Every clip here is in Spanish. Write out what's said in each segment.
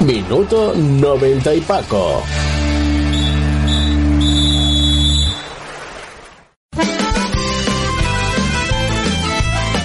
Minuto 90 y Paco.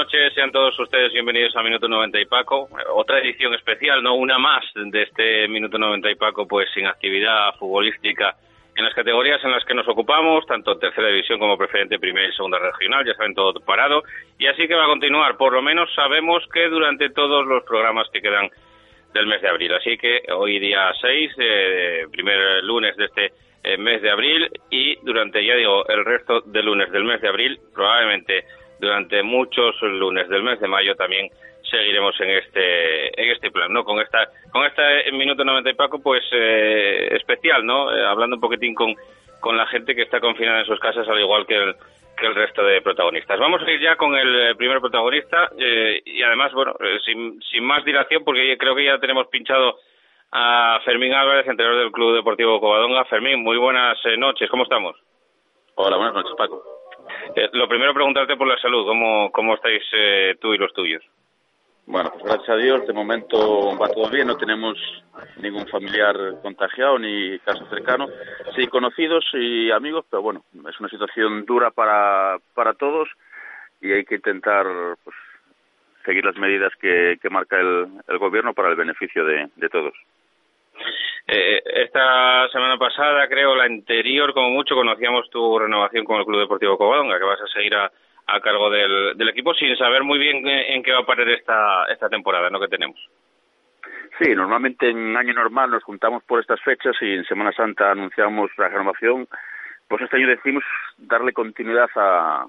Noches, sean todos ustedes bienvenidos a Minuto 90 y Paco. Otra edición especial, no una más de este Minuto 90 y Paco, pues sin actividad futbolística en las categorías en las que nos ocupamos, tanto tercera división como preferente primera y segunda regional, ya saben todo parado, y así que va a continuar. Por lo menos sabemos que durante todos los programas que quedan del mes de abril. Así que hoy día 6, eh, primer lunes de este eh, mes de abril y durante, ya digo, el resto de lunes del mes de abril, probablemente durante muchos lunes del mes de mayo también seguiremos en este en este plan, ¿no? Con esta con este minuto 90 y Paco pues eh, especial, ¿no? Eh, hablando un poquitín con con la gente que está confinada en sus casas al igual que el que el resto de protagonistas. Vamos a ir ya con el eh, primer protagonista eh, y además, bueno, sin, sin más dilación porque creo que ya tenemos pinchado a Fermín Álvarez, entrenador del Club Deportivo Covadonga. Fermín, muy buenas noches, ¿cómo estamos? Hola, buenas noches, Paco. Eh, lo primero, preguntarte por la salud, ¿cómo, cómo estáis eh, tú y los tuyos? Bueno, pues gracias a Dios, de momento va todo bien, no tenemos ningún familiar contagiado ni caso cercano. Sí, conocidos y amigos, pero bueno, es una situación dura para, para todos y hay que intentar pues, seguir las medidas que, que marca el, el gobierno para el beneficio de, de todos. Eh, esta semana pasada, creo, la anterior, como mucho, conocíamos tu renovación con el Club Deportivo Covadonga, que vas a seguir a, cargo del, del, equipo sin saber muy bien en qué va a parar esta, esta temporada ¿no? que tenemos. Sí, normalmente en año normal nos juntamos por estas fechas y en Semana Santa anunciamos la renovación. Pues este año decidimos darle continuidad a,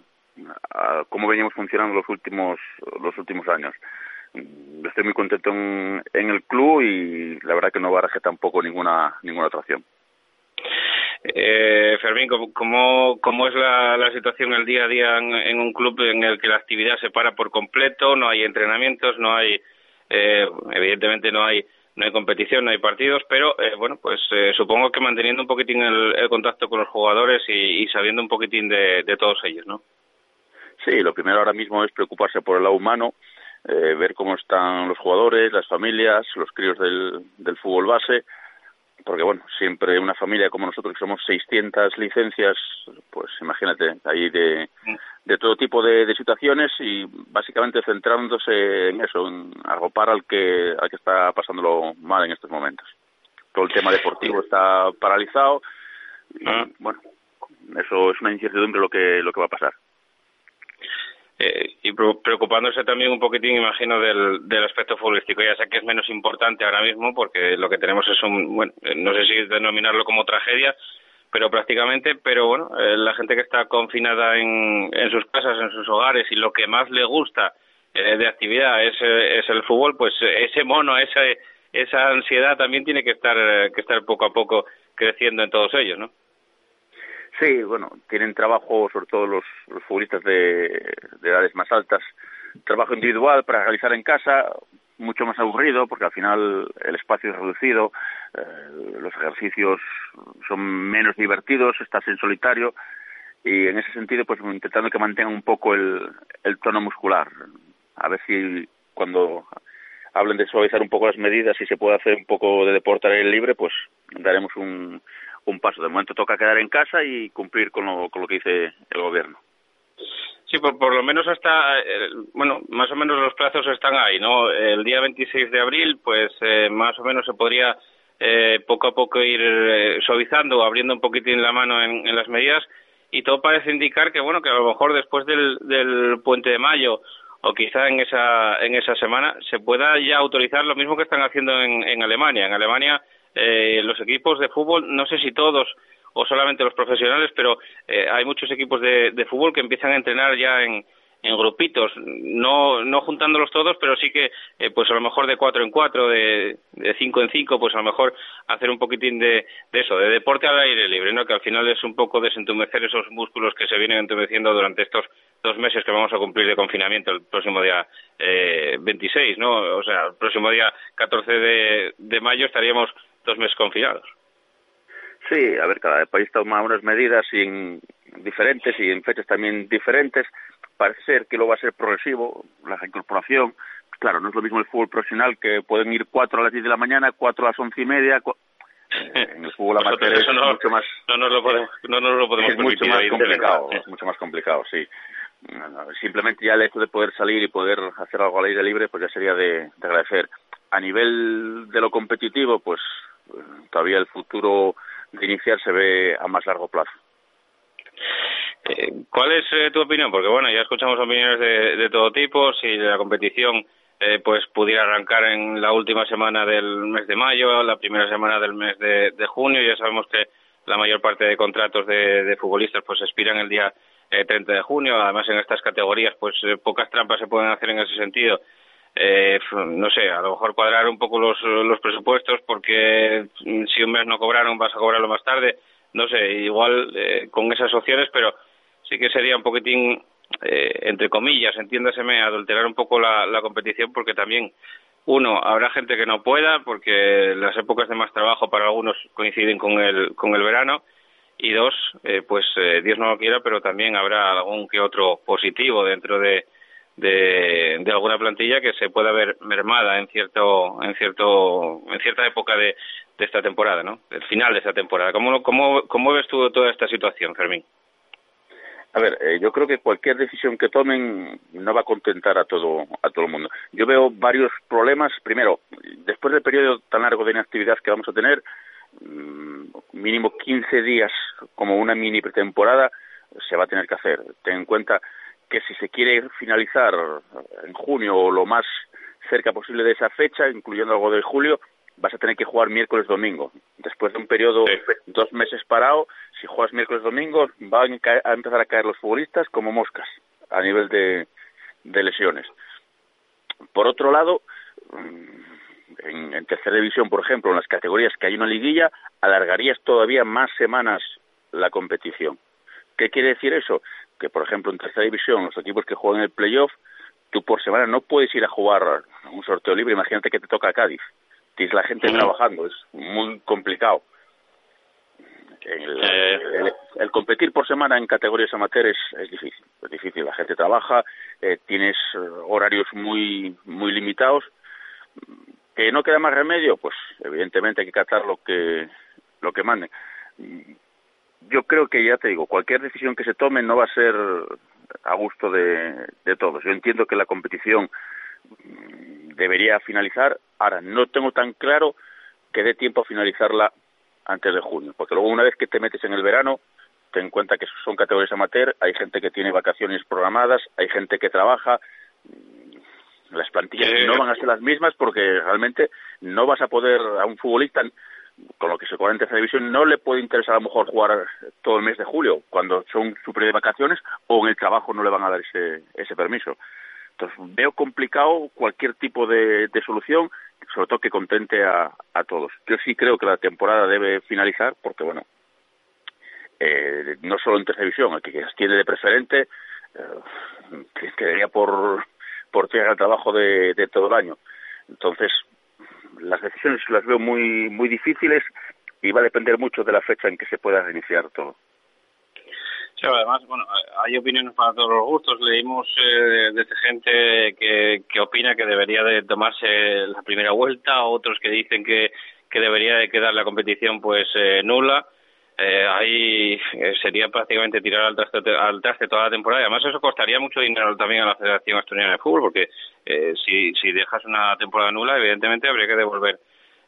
a cómo veníamos funcionando los últimos, los últimos años estoy muy contento en, en el club y la verdad que no baraje tampoco ninguna ninguna atracción. Eh, Fermín, ¿cómo, ¿cómo es la, la situación el día a día en, en, un club en el que la actividad se para por completo, no hay entrenamientos, no hay, eh, evidentemente no hay no hay competición, no hay partidos, pero eh, bueno, pues eh, supongo que manteniendo un poquitín el, el contacto con los jugadores y, y sabiendo un poquitín de, de todos ellos, ¿no? Sí, lo primero ahora mismo es preocuparse por el lado humano, eh, ver cómo están los jugadores, las familias, los críos del, del fútbol base porque bueno, siempre una familia como nosotros que somos 600 licencias, pues imagínate, ahí de, de todo tipo de, situaciones y básicamente centrándose en eso, en arropar al que, al que está pasándolo mal en estos momentos. Todo el tema deportivo está paralizado y ah. bueno, eso es una incertidumbre lo que, lo que va a pasar. Eh, y preocupándose también un poquitín, imagino, del, del aspecto futbolístico. Ya sé que es menos importante ahora mismo porque lo que tenemos es un, bueno, eh, no sé si denominarlo como tragedia, pero prácticamente, pero bueno, eh, la gente que está confinada en, en sus casas, en sus hogares y lo que más le gusta de actividad es, es el fútbol, pues ese mono, ese, esa ansiedad también tiene que estar, que estar poco a poco creciendo en todos ellos, ¿no? Sí, bueno, tienen trabajo, sobre todo los, futbolistas de, edades más altas, trabajo individual para realizar en casa, mucho más aburrido porque al final el espacio es reducido, eh, los ejercicios son menos divertidos, estás en solitario y en ese sentido pues intentando que mantengan un poco el, el tono muscular. A ver si cuando hablen de suavizar un poco las medidas y se puede hacer un poco de deporte al aire libre, pues daremos un, un paso. De momento toca quedar en casa y cumplir con lo, con lo que dice el gobierno. Sí, por, por lo menos hasta, eh, bueno, más o menos los plazos están ahí, ¿no? El día 26 de abril, pues eh, más o menos se podría eh, poco a poco ir suavizando, abriendo un poquitín la mano en, en, las medidas y todo parece indicar que, bueno, que a lo mejor después del, del puente de mayo o quizá en esa, en esa semana se pueda ya autorizar lo mismo que están haciendo en, en Alemania. En Alemania eh, los equipos de fútbol, no sé si todos o solamente los profesionales, pero eh, hay muchos equipos de, de, fútbol que empiezan a entrenar ya en, grupitos, no, no juntándolos todos, pero sí que, eh, pues a lo mejor de cuatro en cuatro, de, cinco en cinco, pues a lo mejor hacer un poquitín de, de eso, de deporte al aire libre, ¿no? Que al final es un poco desentumecer esos músculos que se vienen entumeciendo durante estos dos meses que vamos a cumplir de confinamiento el próximo día eh, 26, ¿no? O sea, el próximo día 14 de, de mayo estaríamos dos meses confinados. Sí, a ver, cada país toma unas medidas y diferentes y en fechas también diferentes. Parece ser que lo va a ser progresivo, la reincorporación. Claro, no es lo mismo el fútbol profesional que pueden ir cuatro a las diez de la mañana, cuatro a las once y media. Eh, en el fútbol amateur es mucho más. No nos lo podemos, no nos lo podemos es mucho más complicado, es mucho más complicado, sí. Simplemente ya el hecho de poder salir y poder hacer algo al aire libre, pues ya sería de agradecer. A nivel de lo competitivo, pues todavía el futuro de iniciar se ve a más largo plazo. Eh, ¿Cuál es eh, tu opinión? Porque bueno, ya escuchamos opiniones de, de todo tipo, si la competición eh, pues pudiera arrancar en la última semana del mes de mayo, la primera semana del mes de, de junio, ya sabemos que la mayor parte de contratos de, de futbolistas pues expiran el día eh, 30 de junio, además en estas categorías pues pocas trampas se pueden hacer en ese sentido eh, no sé, a lo mejor cuadrar un poco los, los presupuestos porque si un mes no cobraron vas a cobrarlo más tarde, no sé, igual eh, con esas opciones, pero sí que sería un poquitín, eh, entre comillas, entiéndaseme, adulterar un poco la, la competición porque también uno, habrá gente que no pueda porque las épocas de más trabajo para algunos coinciden con el, con el verano. Y dos, eh, pues eh, Dios no lo quiera, pero también habrá algún que otro positivo dentro de, de, alguna plantilla que se pueda ver mermada en cierto en cierto en cierta época de, de esta temporada, ¿no? El final de esta temporada. ¿Cómo, cómo, cómo ves tú toda esta situación, Fermín? A ver, eh, yo creo que cualquier decisión que tomen no va a contentar a todo a todo el mundo. Yo veo varios problemas. Primero, después del periodo tan largo de inactividad que vamos a tener, mm, mínimo 15 días como una mini pretemporada se va a tener que hacer. Ten en cuenta que si se quiere finalizar en junio o lo más cerca posible de esa fecha, incluyendo algo de julio, vas a tener que jugar miércoles domingo. Después de un periodo dos meses parado, si juegas miércoles domingo, van a empezar a caer los futbolistas como moscas a nivel de, de lesiones. Por otro lado, mm, en, en tercera división, por ejemplo, en las categorías que hay una liguilla, alargarías todavía más semanas la competición. ¿Qué quiere decir eso? Que, por ejemplo, en tercera división, los equipos que juegan el playoff, tú por semana no puedes ir a jugar un sorteo libre. Imagínate que te toca a Cádiz. Tienes la gente trabajando, es muy complicado. El, el, competir por semana en categorías amateurs es, difícil. Es difícil. La gente trabaja, eh, tienes horarios muy, muy limitados. que no queda más remedio, pues evidentemente hay que catar lo que lo que manden. Yo creo que ya te digo, cualquier decisión que se tome no va a ser a gusto de, de todos. Yo entiendo que la competición debería finalizar. Ahora, no tengo tan claro que dé tiempo a finalizarla antes de junio, porque luego una vez que te metes en el verano, ten en cuenta que son categorías amateur, hay gente que tiene vacaciones programadas, hay gente que trabaja, las plantillas no van a ser las mismas porque realmente no vas a poder a un futbolista con lo que se cobra en tercera división no le puede interesar a lo mejor jugar todo el mes de julio cuando son su periodo de vacaciones o en el trabajo no le van a dar ese, ese permiso. Entonces veo complicado cualquier tipo de, de solución, sobre todo que contente a, a todos. Yo sí creo que la temporada debe finalizar porque, bueno, eh, no solo en tercera división, el que tiene de preferente eh, quedaría por por tierra el trabajo de todo el año. Entonces, las decisiones las veo muy, muy difíciles y va a depender mucho de la fecha en que se pueda reiniciar todo. Sí, además, bueno, hay opiniones para todos los gustos. Leímos eh, desde gente que, que opina que debería de tomarse la primera vuelta, otros que dicen que, que debería de quedar la competición pues eh, nula eh, ahí eh, sería prácticamente tirar al traste, al traste toda la temporada. Y además, eso costaría mucho dinero también a la Federación Asturiana de Fútbol, porque eh, si, si dejas una temporada nula, evidentemente habría que devolver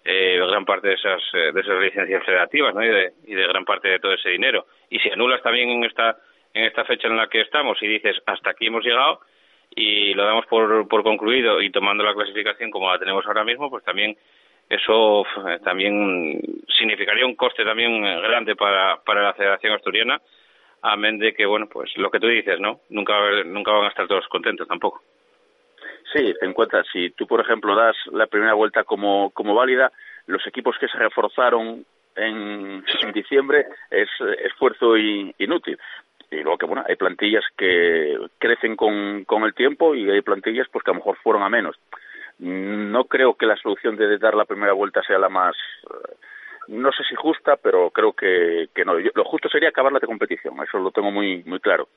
eh, gran parte de esas, eh, de esas licencias federativas ¿no? y, de, y de gran parte de todo ese dinero. Y si anulas también en esta, en esta fecha en la que estamos y dices hasta aquí hemos llegado y lo damos por, por concluido y tomando la clasificación como la tenemos ahora mismo, pues también eso también significaría un coste también eh, grande para, para la Federación Asturiana, amén de que, bueno, pues lo que tú dices, ¿no? Nunca, nunca van a estar todos contentos tampoco. Sí, ten en cuenta, si tú, por ejemplo, das la primera vuelta como, como válida, los equipos que se reforzaron en, en diciembre es esfuerzo inútil. Y luego que, bueno, hay plantillas que crecen con, con el tiempo y hay plantillas pues que a lo mejor fueron a menos. No creo que la solución de dar la primera vuelta sea la más, eh, no sé si justa, pero creo que, que no. lo justo sería acabar la competición, eso lo tengo muy, muy claro.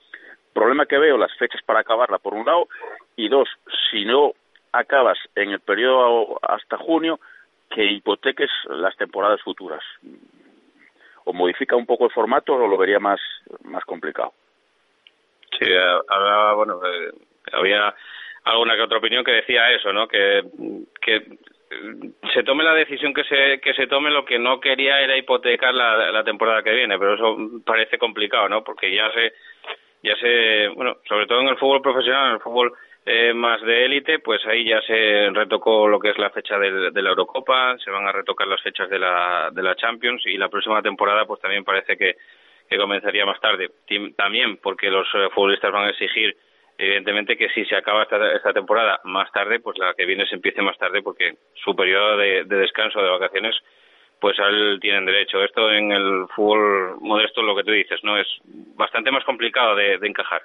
Problema que veo, las fechas para acabarla, por un lado, y dos, si no acabas en el periodo hasta junio, que hipoteques las temporadas futuras. O modifica un poco el formato o lo vería más, más complicado. Sí, bueno, eh, había alguna que otra opinión que decía eso, ¿no? Que, que se tome la decisión que se que se tome lo que no quería era hipotecar la, la temporada que viene, pero eso parece complicado, ¿no? Porque ya se ya se bueno, sobre todo en el fútbol profesional, en el fútbol eh, más de élite, pues ahí ya se retocó lo que es la fecha de, la Eurocopa, se van a retocar las fechas de la de la Champions y la próxima temporada pues también parece que que comenzaría más tarde. También porque los eh, futbolistas van a exigir evidentemente que si se acaba esta, esta temporada más tarde, pues la que viene se empiece más tarde porque su periodo de, de descanso, de vacaciones, pues a él tienen derecho. Esto en el fútbol modesto, lo que tú dices, ¿no? Es bastante más complicado de, de encajar.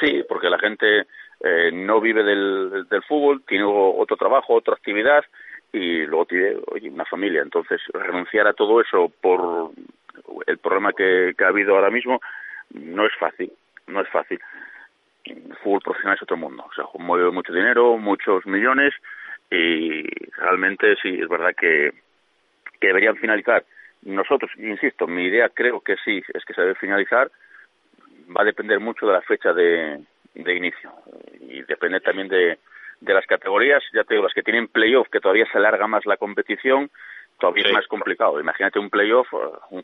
Sí, porque la gente eh, no vive del, del fútbol, tiene otro trabajo, otra actividad y luego tiene oye, una familia. Entonces, renunciar a todo eso por el problema que, que ha habido ahora mismo no es fácil no es fácil. El fútbol profesional es otro mundo, o sea, mueve mucho dinero, muchos millones y realmente sí, es verdad que, que deberían finalizar. Nosotros, insisto, mi idea creo que sí, es que se debe finalizar, va a depender mucho de la fecha de, de inicio y depende también de, de las categorías, ya te digo, las que tienen playoff, que todavía se alarga más la competición, todavía sí. es más complicado. Imagínate un playoff,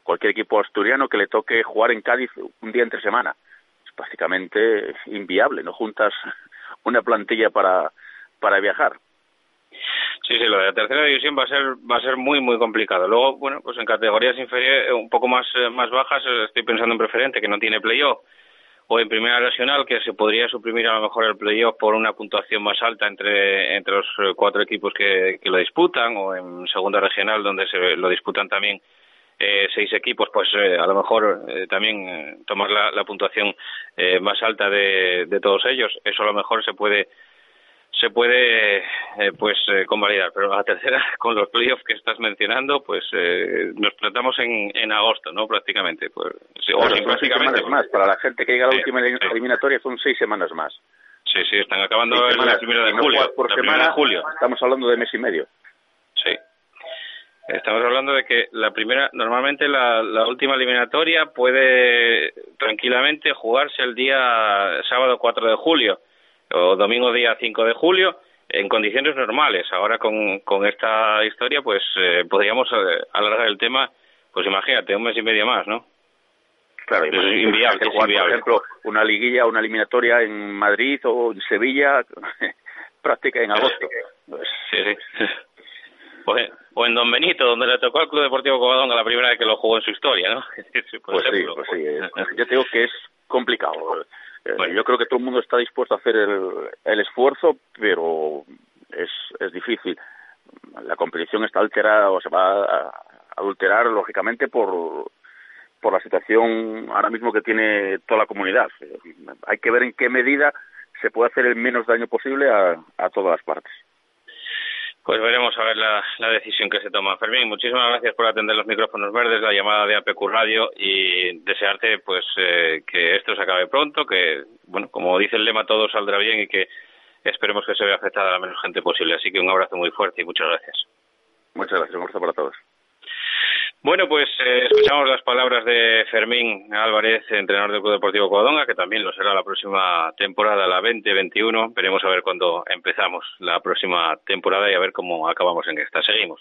cualquier equipo asturiano que le toque jugar en Cádiz un día entre semana básicamente inviable, no juntas una plantilla para, para viajar. Sí, sí, lo de la tercera división va a ser va a ser muy muy complicado. Luego, bueno, pues en categorías inferiores un poco más eh, más bajas estoy pensando en preferente que no tiene playoff o en primera regional que se podría suprimir a lo mejor el playoff por una puntuación más alta entre entre los cuatro equipos que, que lo disputan o en segunda regional donde se lo disputan también eh, seis equipos, pues eh, a lo mejor eh, también eh, tomar la, la puntuación eh, más alta de, de todos ellos. Eso a lo mejor se puede se puede pues eh, convalidar, pero la tercera con los playoffs que estás mencionando, pues eh, nos tratamos en, en agosto, ¿no? Prácticamente, pues sí, claro, o sí, prácticamente semanas más para la gente que llega a la última eliminatoria son seis semanas más. Sí, sí, están acabando la primera de julio. por semana, de julio. Estamos hablando de mes y medio. Estamos hablando de que la primera, normalmente la, la última eliminatoria puede tranquilamente jugarse el día sábado 4 de julio o domingo día 5 de julio en condiciones normales. Ahora con, con esta historia, pues eh, podríamos eh, alargar el tema, pues imagínate, un mes y medio más, ¿no? Claro, es inviable, Por ejemplo, una liguilla, una eliminatoria en Madrid o en Sevilla, práctica en agosto. Sí, sí. O en, Don Benito, donde le tocó al Club Deportivo Covadonga la primera vez que lo jugó en su historia, ¿no? pues sí, pues sí. Yo te digo que es complicado. Eh, yo creo que todo el mundo está dispuesto a hacer el, el esfuerzo, pero es, es difícil. La competición está alterada o se va a adulterar, lógicamente, por, por la situación ahora mismo que tiene toda la comunidad. Hay que ver en qué medida se puede hacer el menos daño posible a, a todas las partes. Pues veremos a ver la, la, decisión que se toma. Fermín, muchísimas gracias por atender los micrófonos verdes, la llamada de APQ Radio y desearte pues eh, que esto se acabe pronto, que, bueno, como dice el lema, todo saldrá bien y que esperemos que se vea afectada a la menos gente posible. Así que un abrazo muy fuerte y muchas gracias. Muchas gracias, un abrazo para todos. Bueno, pues eh, escuchamos las palabras de Fermín Álvarez, entrenador del Club Deportivo Covadonga, que también lo será la próxima temporada, la 2021. Veremos a ver cuándo empezamos la próxima temporada y a ver cómo acabamos en esta. Seguimos.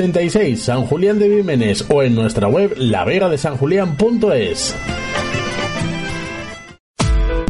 San Julián de Vímenes o en nuestra web lavegadesanjulián.es.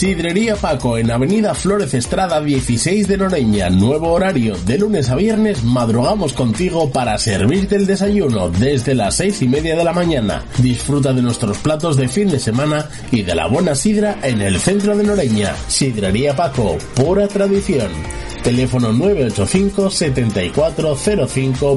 Sidrería Paco en Avenida Flores Estrada 16 de Noreña. Nuevo horario. De lunes a viernes madrugamos contigo para servirte el desayuno desde las seis y media de la mañana. Disfruta de nuestros platos de fin de semana y de la buena sidra en el centro de Noreña. Sidrería Paco, pura tradición. Teléfono 985 7405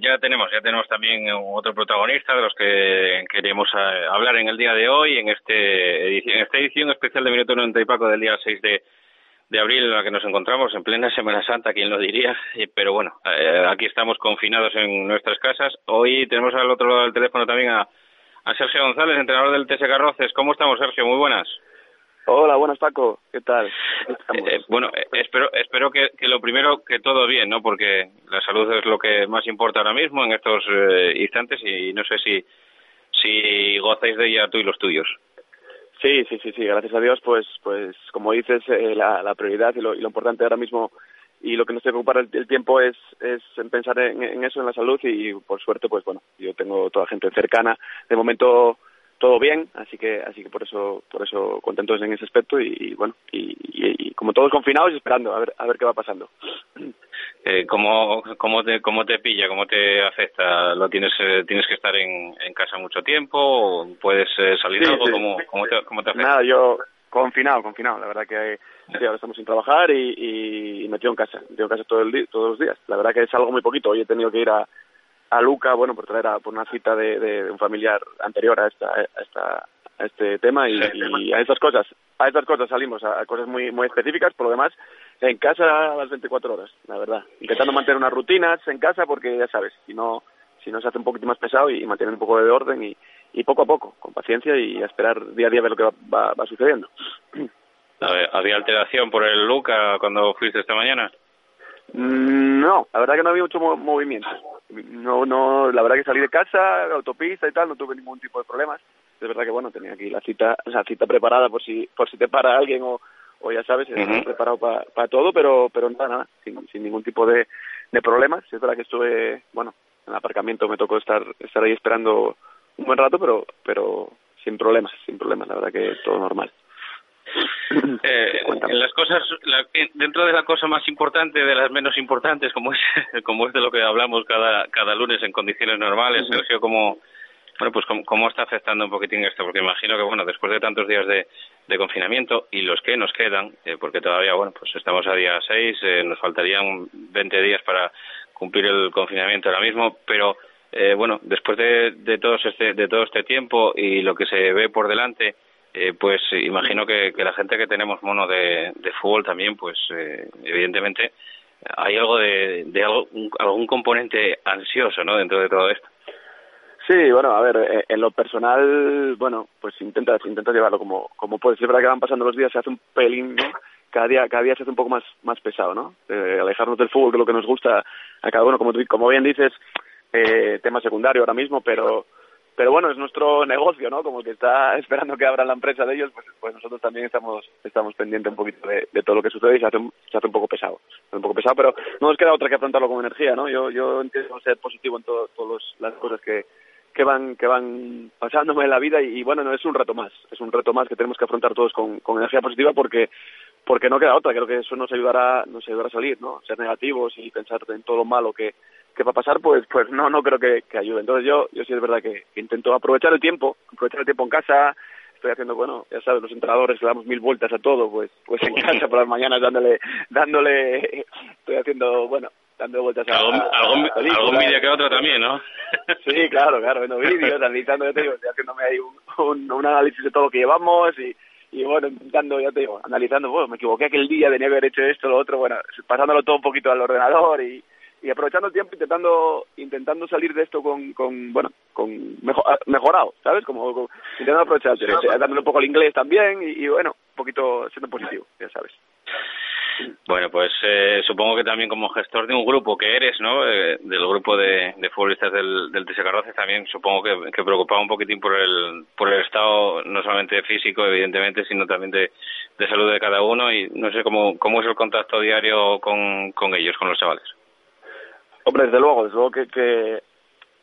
ya tenemos, ya tenemos también otro protagonista de los que queremos eh, hablar en el día de hoy, en este edición, esta edición especial de Minuto 90 y Paco del día 6 de, abril en la que nos encontramos en plena Semana Santa, quien lo diría, pero bueno, eh, aquí estamos confinados en nuestras casas. Hoy tenemos al otro lado del teléfono también a, a Sergio González, entrenador del TS Carroces. ¿Cómo estamos, Sergio? Muy buenas. Hola, buenas Paco, ¿qué tal? Eh, bueno, eh, espero espero que, que, lo primero que todo bien, ¿no? Porque la salud es lo que más importa ahora mismo en estos eh, instantes y no sé si si gozáis de ella tú y los tuyos. Sí, sí, sí, sí. Gracias a Dios, pues pues como dices, eh, la, la prioridad y lo, y lo importante ahora mismo y lo que nos debe ocupar el, el tiempo es, es en pensar en, en, eso, en la salud y por suerte, pues bueno, yo tengo toda gente cercana. De momento todo bien, así que así que por eso por eso contentos en ese aspecto y, y bueno y, y, y, como todos confinados y esperando a ver a ver qué va pasando. Eh, ¿cómo, cómo, te, ¿Cómo te pilla? ¿Cómo te afecta? ¿Lo tienes eh, tienes que estar en, en casa mucho tiempo? ¿O ¿Puedes eh, salir sí, algo? Sí. ¿Cómo, cómo, te, ¿Cómo te afecta? Nada, yo confinado, confinado. La verdad que sí, ahora estamos sin trabajar y, y metido en casa, metido en casa todo el día, todos los días. La verdad que es algo muy poquito. Hoy he tenido que ir a, a Luca, bueno, por traer a, por una cita de, de, un familiar anterior a esta, a esta a este tema y, y, a estas cosas a estas cosas salimos a, a, cosas muy muy específicas. Por lo demás en casa a las 24 horas la verdad. Intentando mantener unas rutinas en casa porque ya sabes si no si no se hace un poquito más pesado y, y mantener un poco de orden y, y poco a poco con paciencia y a esperar día a día a ver lo que va, va, va sucediendo. ¿Había alteración por el Luca cuando fuiste esta mañana? Mm, no, la verdad que no había mucho movimiento. No, no, la verdad que salí de casa, autopista y tal, no tuve ningún tipo de problemas. Es verdad que bueno, tenía aquí la cita, la cita preparada por si, por si te para alguien o, o ya sabes, uh -huh. preparado para pa todo, pero, pero nada, nada, sin, sin ningún tipo de, de problemas. Es verdad que estuve, bueno, en el aparcamiento me tocó estar, estar ahí esperando un buen rato, pero, pero sin problemas, sin problemas, la verdad que todo normal. Eh, en las cosas la, dentro de la cosa más importante de las menos importantes como es como es de lo que hablamos cada cada lunes en condiciones normales uh -huh. Sergio cómo bueno pues cómo, cómo, está afectando un poquitín esto porque imagino que bueno después de tantos días de, de confinamiento y los que nos quedan eh, porque todavía bueno pues estamos a día 6 eh, nos faltarían 20 días para cumplir el confinamiento ahora mismo pero eh, bueno después de, de todo este de todo este tiempo y lo que se ve por delante eh, pues imagino que, que, la gente que tenemos mono de, fútbol también, pues eh, evidentemente hay algo de, algún componente ansioso, ¿no? Dentro de todo esto. Sí, bueno, a ver, eh, en lo personal, bueno, pues intentas intentas llevarlo como como puedes. Es que van pasando los días, se hace un pelín. Cada día cada día se hace un poco más más pesado, ¿no? Eh, alejarnos del fútbol, que es lo que nos gusta a cada uno, como como bien dices, eh, tema secundario ahora mismo, pero pero bueno es nuestro negocio no como que está esperando que abran la empresa de ellos pues pues nosotros también estamos estamos pendientes un poquito de, todo lo que sucede y se hace se hace un poco pesado un poco pesado pero no nos queda otra que afrontarlo con energía no yo yo entiendo ser positivo en todas las cosas que que van que van pasándome en la vida y, y, bueno no es un reto más es un reto más que tenemos que afrontar todos con, con energía positiva porque porque no queda otra creo que eso nos ayudará nos ayudará a salir no ser negativos y pensar en todo lo malo que que va a pasar pues pues no no creo que, que ayude. Entonces yo yo sí es verdad que, intento aprovechar el tiempo aprovechar el tiempo en casa. Estoy haciendo bueno ya sabes los entrenadores le damos mil vueltas a todo pues pues en casa por las mañanas dándole dándole estoy haciendo bueno dando vueltas a algún, a, algún, a algún vídeo que otro también no sí claro claro viendo vídeos analizando yo te digo estoy haciéndome ahí un, un, un análisis de todo lo que llevamos y y bueno, intentando, ya te digo, analizando, bueno, me equivoqué aquel día, tenía que haber hecho esto, lo otro, bueno, pasándolo todo un poquito al ordenador y, y aprovechando el tiempo intentando intentando salir de esto con, con bueno con mejor, mejorado sabes como, como intentando aprovechar dándole un poco al inglés también y, y, bueno un poquito siendo positivo ya sabes bueno, pues eh, supongo que también como gestor de un grupo que eres, ¿no? Eh, del grupo de, futbolistas del, del Carroces, también supongo que, que preocupaba un poquitín por el, por el estado, no solamente físico, evidentemente, sino también de, de salud de cada uno. Y no sé cómo, cómo es el contacto diario con, con ellos, con los chavales. Hombre, desde luego, desde luego que, que,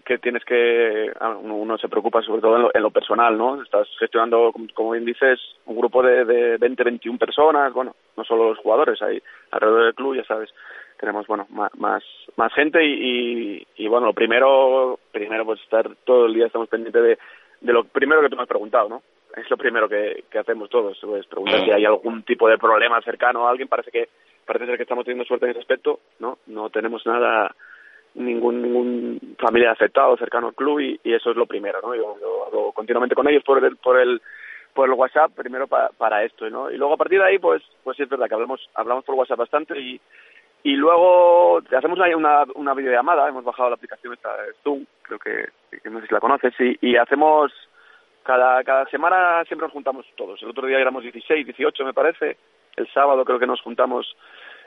que tienes que, uno se preocupa sobre todo en lo, en lo personal, ¿no? Estás gestionando, como bien dices, un grupo de, de 20, 21 personas, bueno, no solo los jugadores, hay alrededor del club, ya sabes, tenemos, bueno, más, más, más gente y, y, y, bueno, lo primero, primero pues estar todo el día, estamos pendientes de, de lo primero que tú me has preguntado, ¿no? Es lo primero que, que hacemos todos, pues preguntar si hay algún tipo de problema cercano a alguien, parece que, parece ser que estamos teniendo suerte en ese aspecto, ¿no? No tenemos nada, ningún ningún familiar afectado cercano al club y, eso es lo primero no yo, yo continuamente con ellos por el por el por el WhatsApp primero pa, para esto no y luego a partir de ahí pues pues sí es verdad que hablamos hablamos por WhatsApp bastante y y luego hacemos una una, una videollamada hemos bajado la aplicación esta de Zoom creo que, que no sé si la conoces y, y hacemos cada, cada semana siempre nos juntamos todos. El otro día éramos 16, 18 me parece. El sábado creo que nos juntamos,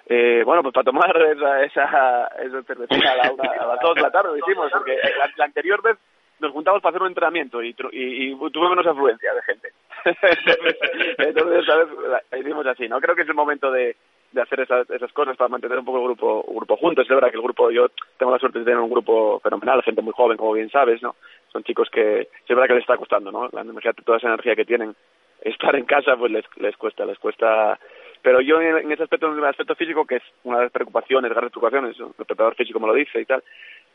eh, bueno, pues para tomar esa, esa, esa cervecita a, la una, a las 2 de la tarde, lo hicimos, porque la, anterior vez nos juntamos para hacer un entrenamiento y, y, y tuve menos afluencia de gente. Entonces, ¿sabes? La hicimos así, ¿no? Creo que es el momento de, de hacer esas, cosas para mantener un poco el grupo, grupo juntos. Es verdad que el grupo, yo tengo la suerte de tener un grupo fenomenal, gente muy joven, como bien sabes, ¿no? Son chicos que, es verdad que les está costando, ¿no? La, imagínate toda esa energía que tienen, estar en casa, pues les, les cuesta, les cuesta. Pero yo en, ese aspecto, en el aspecto físico, que es una de las preocupaciones, grandes preocupaciones, el preparador físico me lo dice y tal,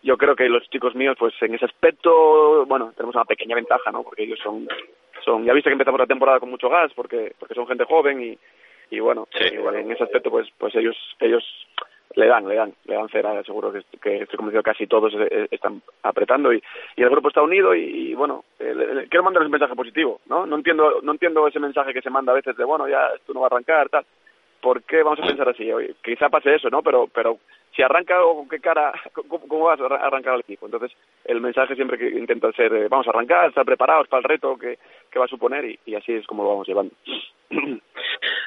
yo creo que los chicos míos, pues en ese aspecto, bueno, tenemos una pequeña ventaja, ¿no? Porque ellos son, son ya viste que empezamos la temporada con mucho gas, porque, porque son gente joven y, y bueno, en ese aspecto, pues, pues ellos, ellos le dan, le dan, le dan cera, seguro que, estoy convencido que casi todos eh, están apretando y, y el grupo está unido y, bueno, eh, quiero mandarles un mensaje positivo, ¿no? No entiendo, no entiendo ese mensaje que se manda a veces de, bueno, ya esto no va a arrancar, tal. ¿Por qué vamos a pensar así? Oye, quizá pase eso, ¿no? Pero, pero si arranca o con qué cara, ¿cómo, cómo vas a arrancar al equipo? Entonces, el mensaje siempre que intenta ser, eh, vamos a arrancar, estar preparados para el reto que, que va a suponer y, y así es como lo vamos llevando.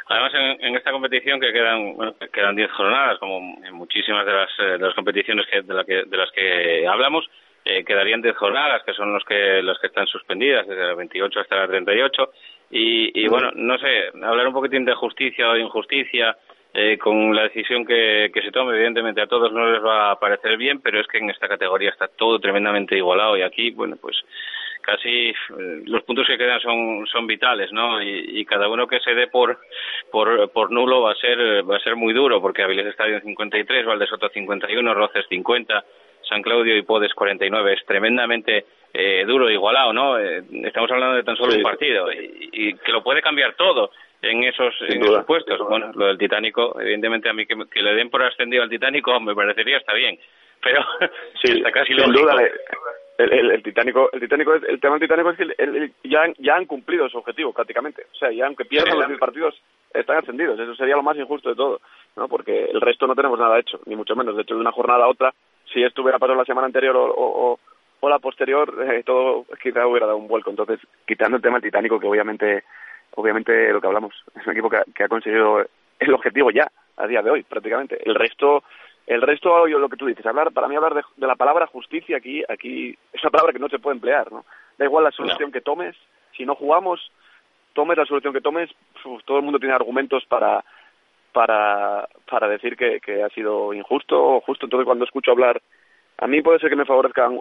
Además, en, en, esta competición que quedan bueno, quedan 10 jornadas, como en muchísimas de las, eh, de las competiciones que, de, la que, de las que hablamos, eh, quedarían 10 jornadas, que son los que, los que están suspendidas, desde las 28 hasta las 38. Y, y bueno, no sé, hablar un poquitín de justicia o de injusticia, eh, con la decisión que, que se tome, evidentemente a todos no les va a parecer bien, pero es que en esta categoría está todo tremendamente igualado. Y aquí, bueno, pues casi eh, los puntos que quedan son son vitales no y, cada uno que se dé por por por nulo va a ser va a ser muy duro porque Avilés Estadio en 53 Valdesoto 51 Roces 50 San Claudio y Podes 49 es tremendamente eh, duro igualado no eh, estamos hablando de tan solo sí. un partido y, y, que lo puede cambiar todo en esos, en esos puestos bueno lo del Titánico evidentemente a mí que, que le den por ascendido al Titánico me parecería está bien pero sí, está casi sin lógico. duda le el, el, el, Titánico, el Titánico es, el tema del Titánico es que el, ya, han, ya han cumplido su objetivo prácticamente. O sea, ya aunque pierdan los 10 partidos, están ascendidos. Eso sería lo más injusto de todo, ¿no? Porque el resto no tenemos nada hecho, ni mucho menos. De hecho, de una jornada a otra, si esto hubiera pasado la semana anterior o, o, o la posterior, eh, todo quizá hubiera dado un vuelco. Entonces, quitando el tema del Titánico, que obviamente, obviamente lo que hablamos, es un equipo que, que ha conseguido el objetivo ya, a día de hoy, prácticamente. El resto el resto, yo, lo que tú dices, hablar, para mí hablar de, de, la palabra justicia aquí, aquí es una palabra que no se puede emplear, ¿no? Da igual la solución no. que tomes, si no jugamos, tomes la solución que tomes, uf, todo el mundo tiene argumentos para para para decir que, que ha sido injusto o justo. Entonces, cuando escucho hablar, a mí puede ser que me favorezcan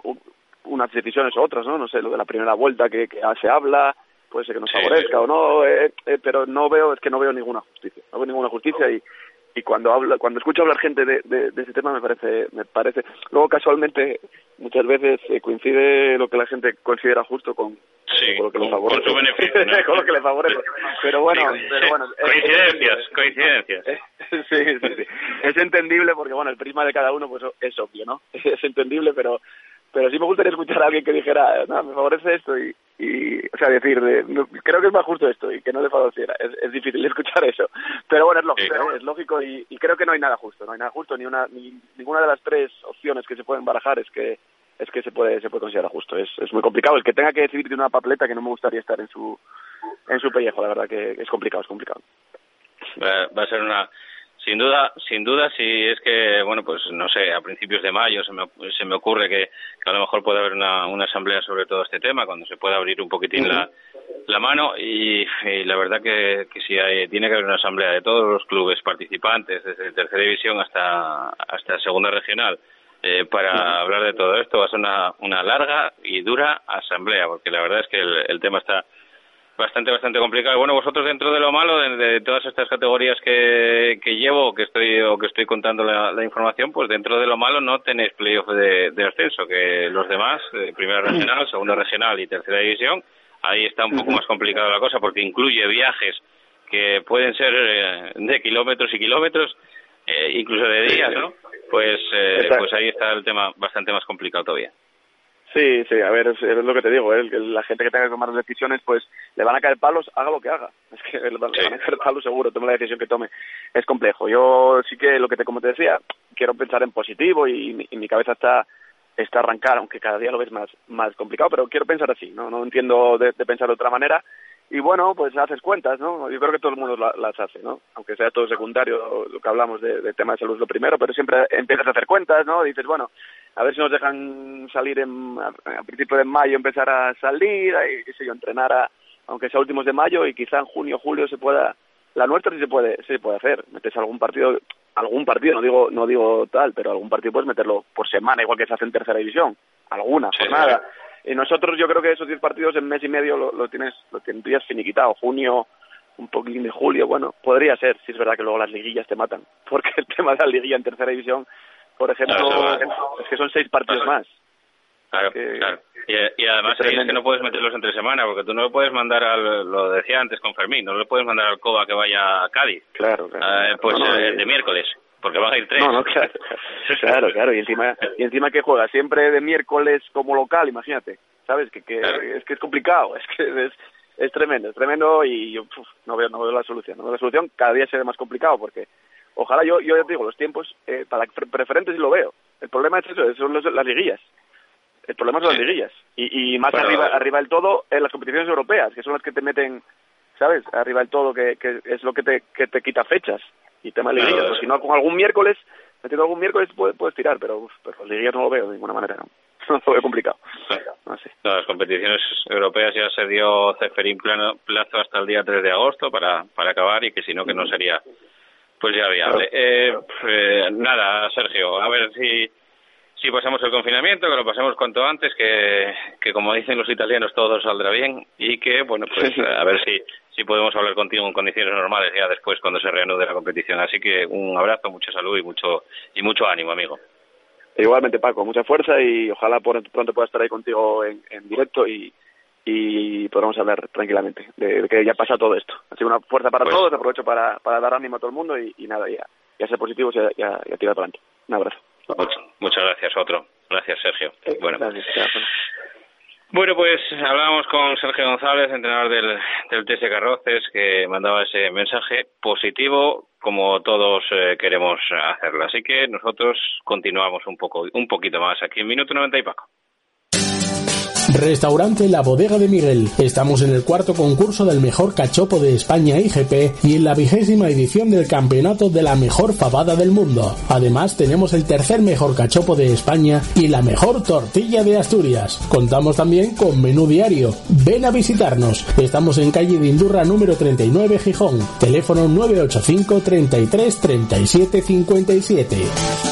unas decisiones u otras, ¿no? No sé, lo de la primera vuelta que, que se habla, puede ser que nos favorezca o no, eh, eh, pero no veo, es que no veo ninguna justicia, no veo ninguna justicia y y cuando habla cuando escucho hablar gente de, de, de, ese tema me parece me parece. Luego casualmente muchas veces eh, coincide lo que la gente considera justo con, sí, con lo que con, le favorece. con su beneficio ¿no? con lo que le favorece. Pero bueno sí, pero bueno coincidencias es, coincidencias. sí, sí, sí. Es entendible porque bueno el prisma de cada uno pues es obvio no es entendible pero pero sí me gustaría escuchar a alguien que dijera, no, me favorece esto y, y o sea, decir, de, no, creo que es más justo esto y que no le favoreciera. Es, es difícil escuchar eso. Pero bueno, es lógico, ¿eh? es lógico y, y, creo que no hay nada justo, no hay nada justo, ni una ni ninguna de las tres opciones que se pueden barajar es que es que se puede se puede considerar justo. Es, es muy complicado. El que tenga que decidir de una papeleta que no me gustaría estar en su en su pellejo, la verdad que es complicado, es complicado. Va, va a ser una sin duda, sin duda, si es que, bueno, pues no sé, a principios de mayo se me, se me ocurre que, que a lo mejor puede haber una, una asamblea sobre todo este tema, cuando se pueda abrir un poquitín la, la mano y, y la verdad que, que si hay, tiene que haber una asamblea de todos los clubes participantes, desde tercera división hasta, hasta segunda regional, eh, para uh -huh. hablar de todo esto va a ser una, una larga y dura asamblea, porque la verdad es que el, el tema está bastante bastante complicado. Bueno, vosotros dentro de lo malo de, de todas estas categorías que, que llevo, que estoy o que estoy contando la, la información, pues dentro de lo malo no tenéis playoff de, de ascenso, que los demás, eh, primera regional, segunda regional y tercera división, ahí está un poco más complicada la cosa porque incluye viajes que pueden ser eh, de kilómetros y kilómetros, eh, incluso de días, ¿no? Pues, eh, pues ahí está el tema bastante más complicado todavía. Sí, sí, a ver, es, es lo que te digo, ¿eh? la gente que tenga que tomar las decisiones, pues le van a caer palos, haga lo que haga. Es que le van, a caer palos seguro, tome la decisión que tome. Es complejo. Yo sí que lo que te, como te decía, quiero pensar en positivo y, y mi cabeza está está arrancar, aunque cada día lo ves más, más complicado, pero quiero pensar así, no, no entiendo de, pensar de otra manera. Y bueno, pues haces cuentas, ¿no? Yo creo que todo el mundo las hace, ¿no? Aunque sea todo secundario, lo que hablamos de, de tema de salud lo primero, pero siempre empiezas a hacer cuentas, ¿no? Dices, bueno, a ver si nos dejan salir en, a, principios de mayo, empezar a salir, y, qué sé yo, entrenar a, aunque sea últimos de mayo y quizá en junio, julio se pueda, la nuestra sí se puede, se puede hacer, metes algún partido, algún partido, no digo, no digo tal, pero algún partido puedes meterlo por semana, igual que se hace en tercera división, alguna, por nada. Y nosotros yo creo que esos 10 partidos en mes y medio lo, lo tienes, lo tendrías finiquitado, junio, un poquitín de julio, bueno, podría ser, si es verdad que luego las liguillas te matan, porque el tema de la liguilla en tercera división, por ejemplo, es que son seis partidos más. Claro, claro. Y, además es, que no puedes meterlos entre semana, porque tú no lo puedes mandar al, lo decía antes con Fermín, no lo puedes mandar al COBA que vaya a Cádiz. Claro, claro. Eh, pues eh, de miércoles, porque van a ir tres. No, no, claro, claro, claro, y encima, y encima que juega siempre de miércoles como local, imagínate, ¿sabes? Que, que es que es complicado, es que es, es tremendo, es tremendo y yo no veo no veo la solución, no veo la solución, cada día se ve más complicado porque ojalá yo yo ya te digo, los tiempos eh, para preferentes sí lo veo. El problema es eso, son las liguillas. El problema son las liguillas. Y, y más arriba, arriba del todo, en las competiciones europeas, que son las que te meten, ¿sabes? Arriba del todo, que, que es lo que te, que te quita fechas. Y tema de liguillas. Pues si no, con algún miércoles, metiendo algún miércoles puedes, puedes tirar, pero, uf, pero las liguillas no lo veo de ninguna manera. No, lo veo complicado. No, las competiciones europeas ya se dio Ceferín plano, plazo hasta el día 3 de agosto para, para acabar y que si no, que no sería pues ya viable. Eh, eh, nada, Sergio, a ver si si pasamos el confinamiento, que lo pasemos cuanto antes, que, que como dicen los italianos todo saldrá bien y que, bueno, pues a ver si, si podemos hablar contigo en condiciones normales ya después cuando se reanude la competición. Así que un abrazo, mucha salud y mucho, y mucho ánimo, amigo. Igualmente, Paco, mucha fuerza y ojalá pronto pueda estar ahí contigo en, en directo y, y podamos hablar tranquilamente de, que ya pasa todo esto. Ha sido una fuerza para pues todos, aprovecho para, para dar ánimo a todo el mundo y, nada, ya, ya ser positivos y ya, ya, ya tirar para adelante. Un abrazo. Muchas, gracias, otro. Gracias, Sergio. Bueno. Bueno, pues hablábamos con Sergio González, entrenador del, del TS Carroces, que mandaba ese mensaje positivo, como todos eh, queremos hacerlo. Así que nosotros continuamos un poco, un poquito más aquí en Minuto 90 y Paco. Restaurante La Bodega de Miguel. Estamos en el cuarto concurso del mejor cachopo de España IGP y en la vigésima edición del campeonato de la mejor pavada del mundo. Además, tenemos el tercer mejor cachopo de España y la mejor tortilla de Asturias. Contamos también con menú diario. Ven a visitarnos. Estamos en calle de Indurra número 39 Gijón. Teléfono 985 33 37 57.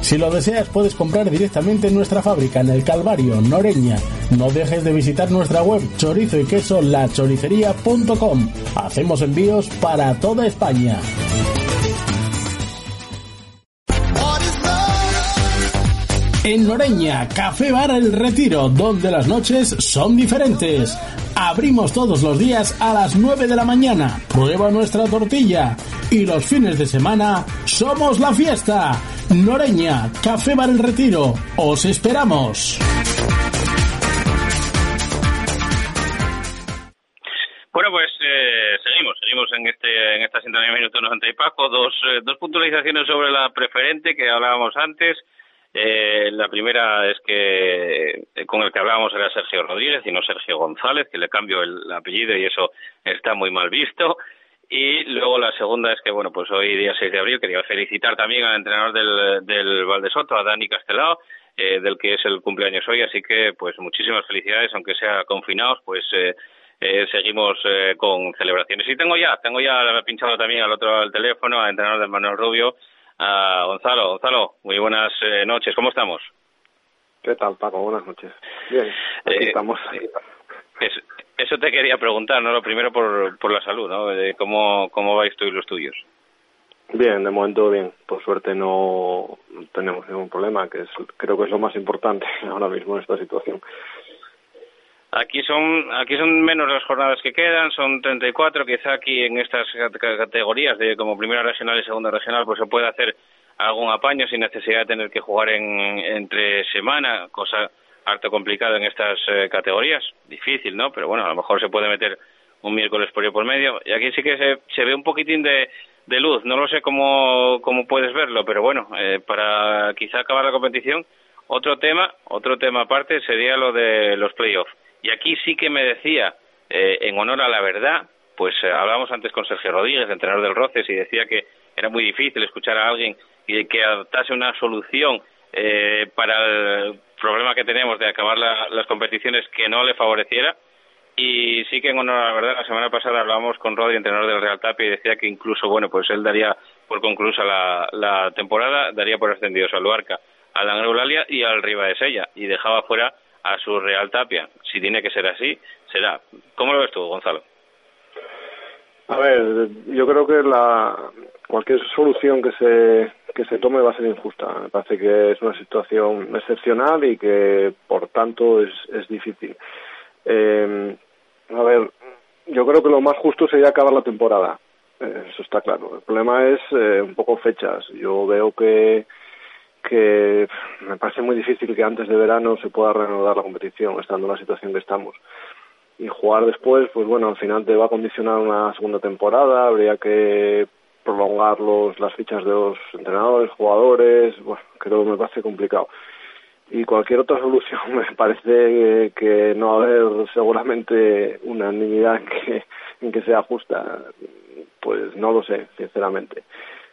Si lo deseas puedes comprar directamente en nuestra fábrica en el Calvario, Noreña. No dejes de visitar nuestra web chorizo y queso lachoricería.com. Hacemos envíos para toda España. En Noreña, Café Bar El Retiro, donde las noches son diferentes. Abrimos todos los días a las 9 de la mañana. Prueba nuestra tortilla. Y los fines de semana somos la fiesta. Noreña, Café Bar El Retiro. Os esperamos. Bueno, pues eh, seguimos, seguimos en este en esta sintonía de minuto 90 y Paco. Dos, eh, dos puntualizaciones sobre la preferente que hablábamos antes. Eh, la primera es que eh, con el que hablábamos era Sergio Rodríguez y no Sergio González, que le cambio el apellido y eso está muy mal visto. Y luego la segunda es que, bueno, pues hoy, día 6 de abril, quería felicitar también al entrenador del, del Valdesoto, a Dani Castelao, eh, del que es el cumpleaños hoy. Así que, pues muchísimas felicidades, aunque sea confinados, pues eh, eh, seguimos eh, con celebraciones. Y tengo ya, tengo ya pinchado también al otro al teléfono, al entrenador del Manuel Rubio, a Gonzalo. Gonzalo, muy buenas eh, noches, ¿cómo estamos? ¿Qué tal, Paco? Buenas noches. Bien, aquí Eh, estamos. Es- eso te quería preguntar, ¿no? Lo primero por, por la salud, ¿no? De cómo, cómo vais tú y los tuyos. Bien, de momento bien. Por suerte no tenemos ningún problema, que es, creo que es lo más importante ahora mismo en esta situación. Aquí son aquí son menos las jornadas que quedan, son 34, quizá aquí en estas cat- categorías de como primera regional y segunda regional pues se puede hacer algún apaño sin necesidad de tener que jugar en, entre semana, cosa harto complicada en estas eh, categorías, difícil, ¿no? Pero bueno, a lo mejor se puede meter un miércoles por ahí por medio y aquí sí que se, ve un poquitín de, de luz, no lo sé cómo, cómo puedes verlo, pero bueno, eh, para quizá acabar la competición otro tema, otro tema aparte sería lo de los playoffs. Y aquí sí que me decía, eh, en honor a la verdad, pues eh, hablábamos antes con Sergio Rodríguez, entrenador del Roces, y decía que era muy difícil escuchar a alguien y que adoptase una solución eh, para el problema que tenemos de acabar la- las competiciones que no le favoreciera. Y sí que en honor a la verdad, la semana pasada hablábamos con Rodri, entrenador del Real Tapia, y decía que incluso, bueno, pues él daría por conclusa la, temporada, daría por ascendidos al Luarca, al Angreulalia y al Riva de Sella, y dejaba fuera a su Real Tapia. Si tiene que ser así, será. ¿Cómo lo ves tú, Gonzalo? A ver, yo creo que la cualquier solución que se que se tome va a ser injusta. Me parece que es una situación excepcional y que por tanto es, es difícil. Eh, a ver, yo creo que lo más justo sería acabar la temporada. Eso está claro. El problema es eh, un poco fechas. Yo veo que que me parece muy difícil que antes de verano se pueda reanudar la competición, estando en la situación que estamos y jugar después, pues bueno, al final te va a condicionar una segunda temporada, habría que prolongar los, las fichas de los entrenadores, jugadores, bueno, creo que me parece complicado. Y cualquier otra solución me parece que, no va a haber seguramente unanimidad en que, en que sea justa. Pues no lo sé, sinceramente.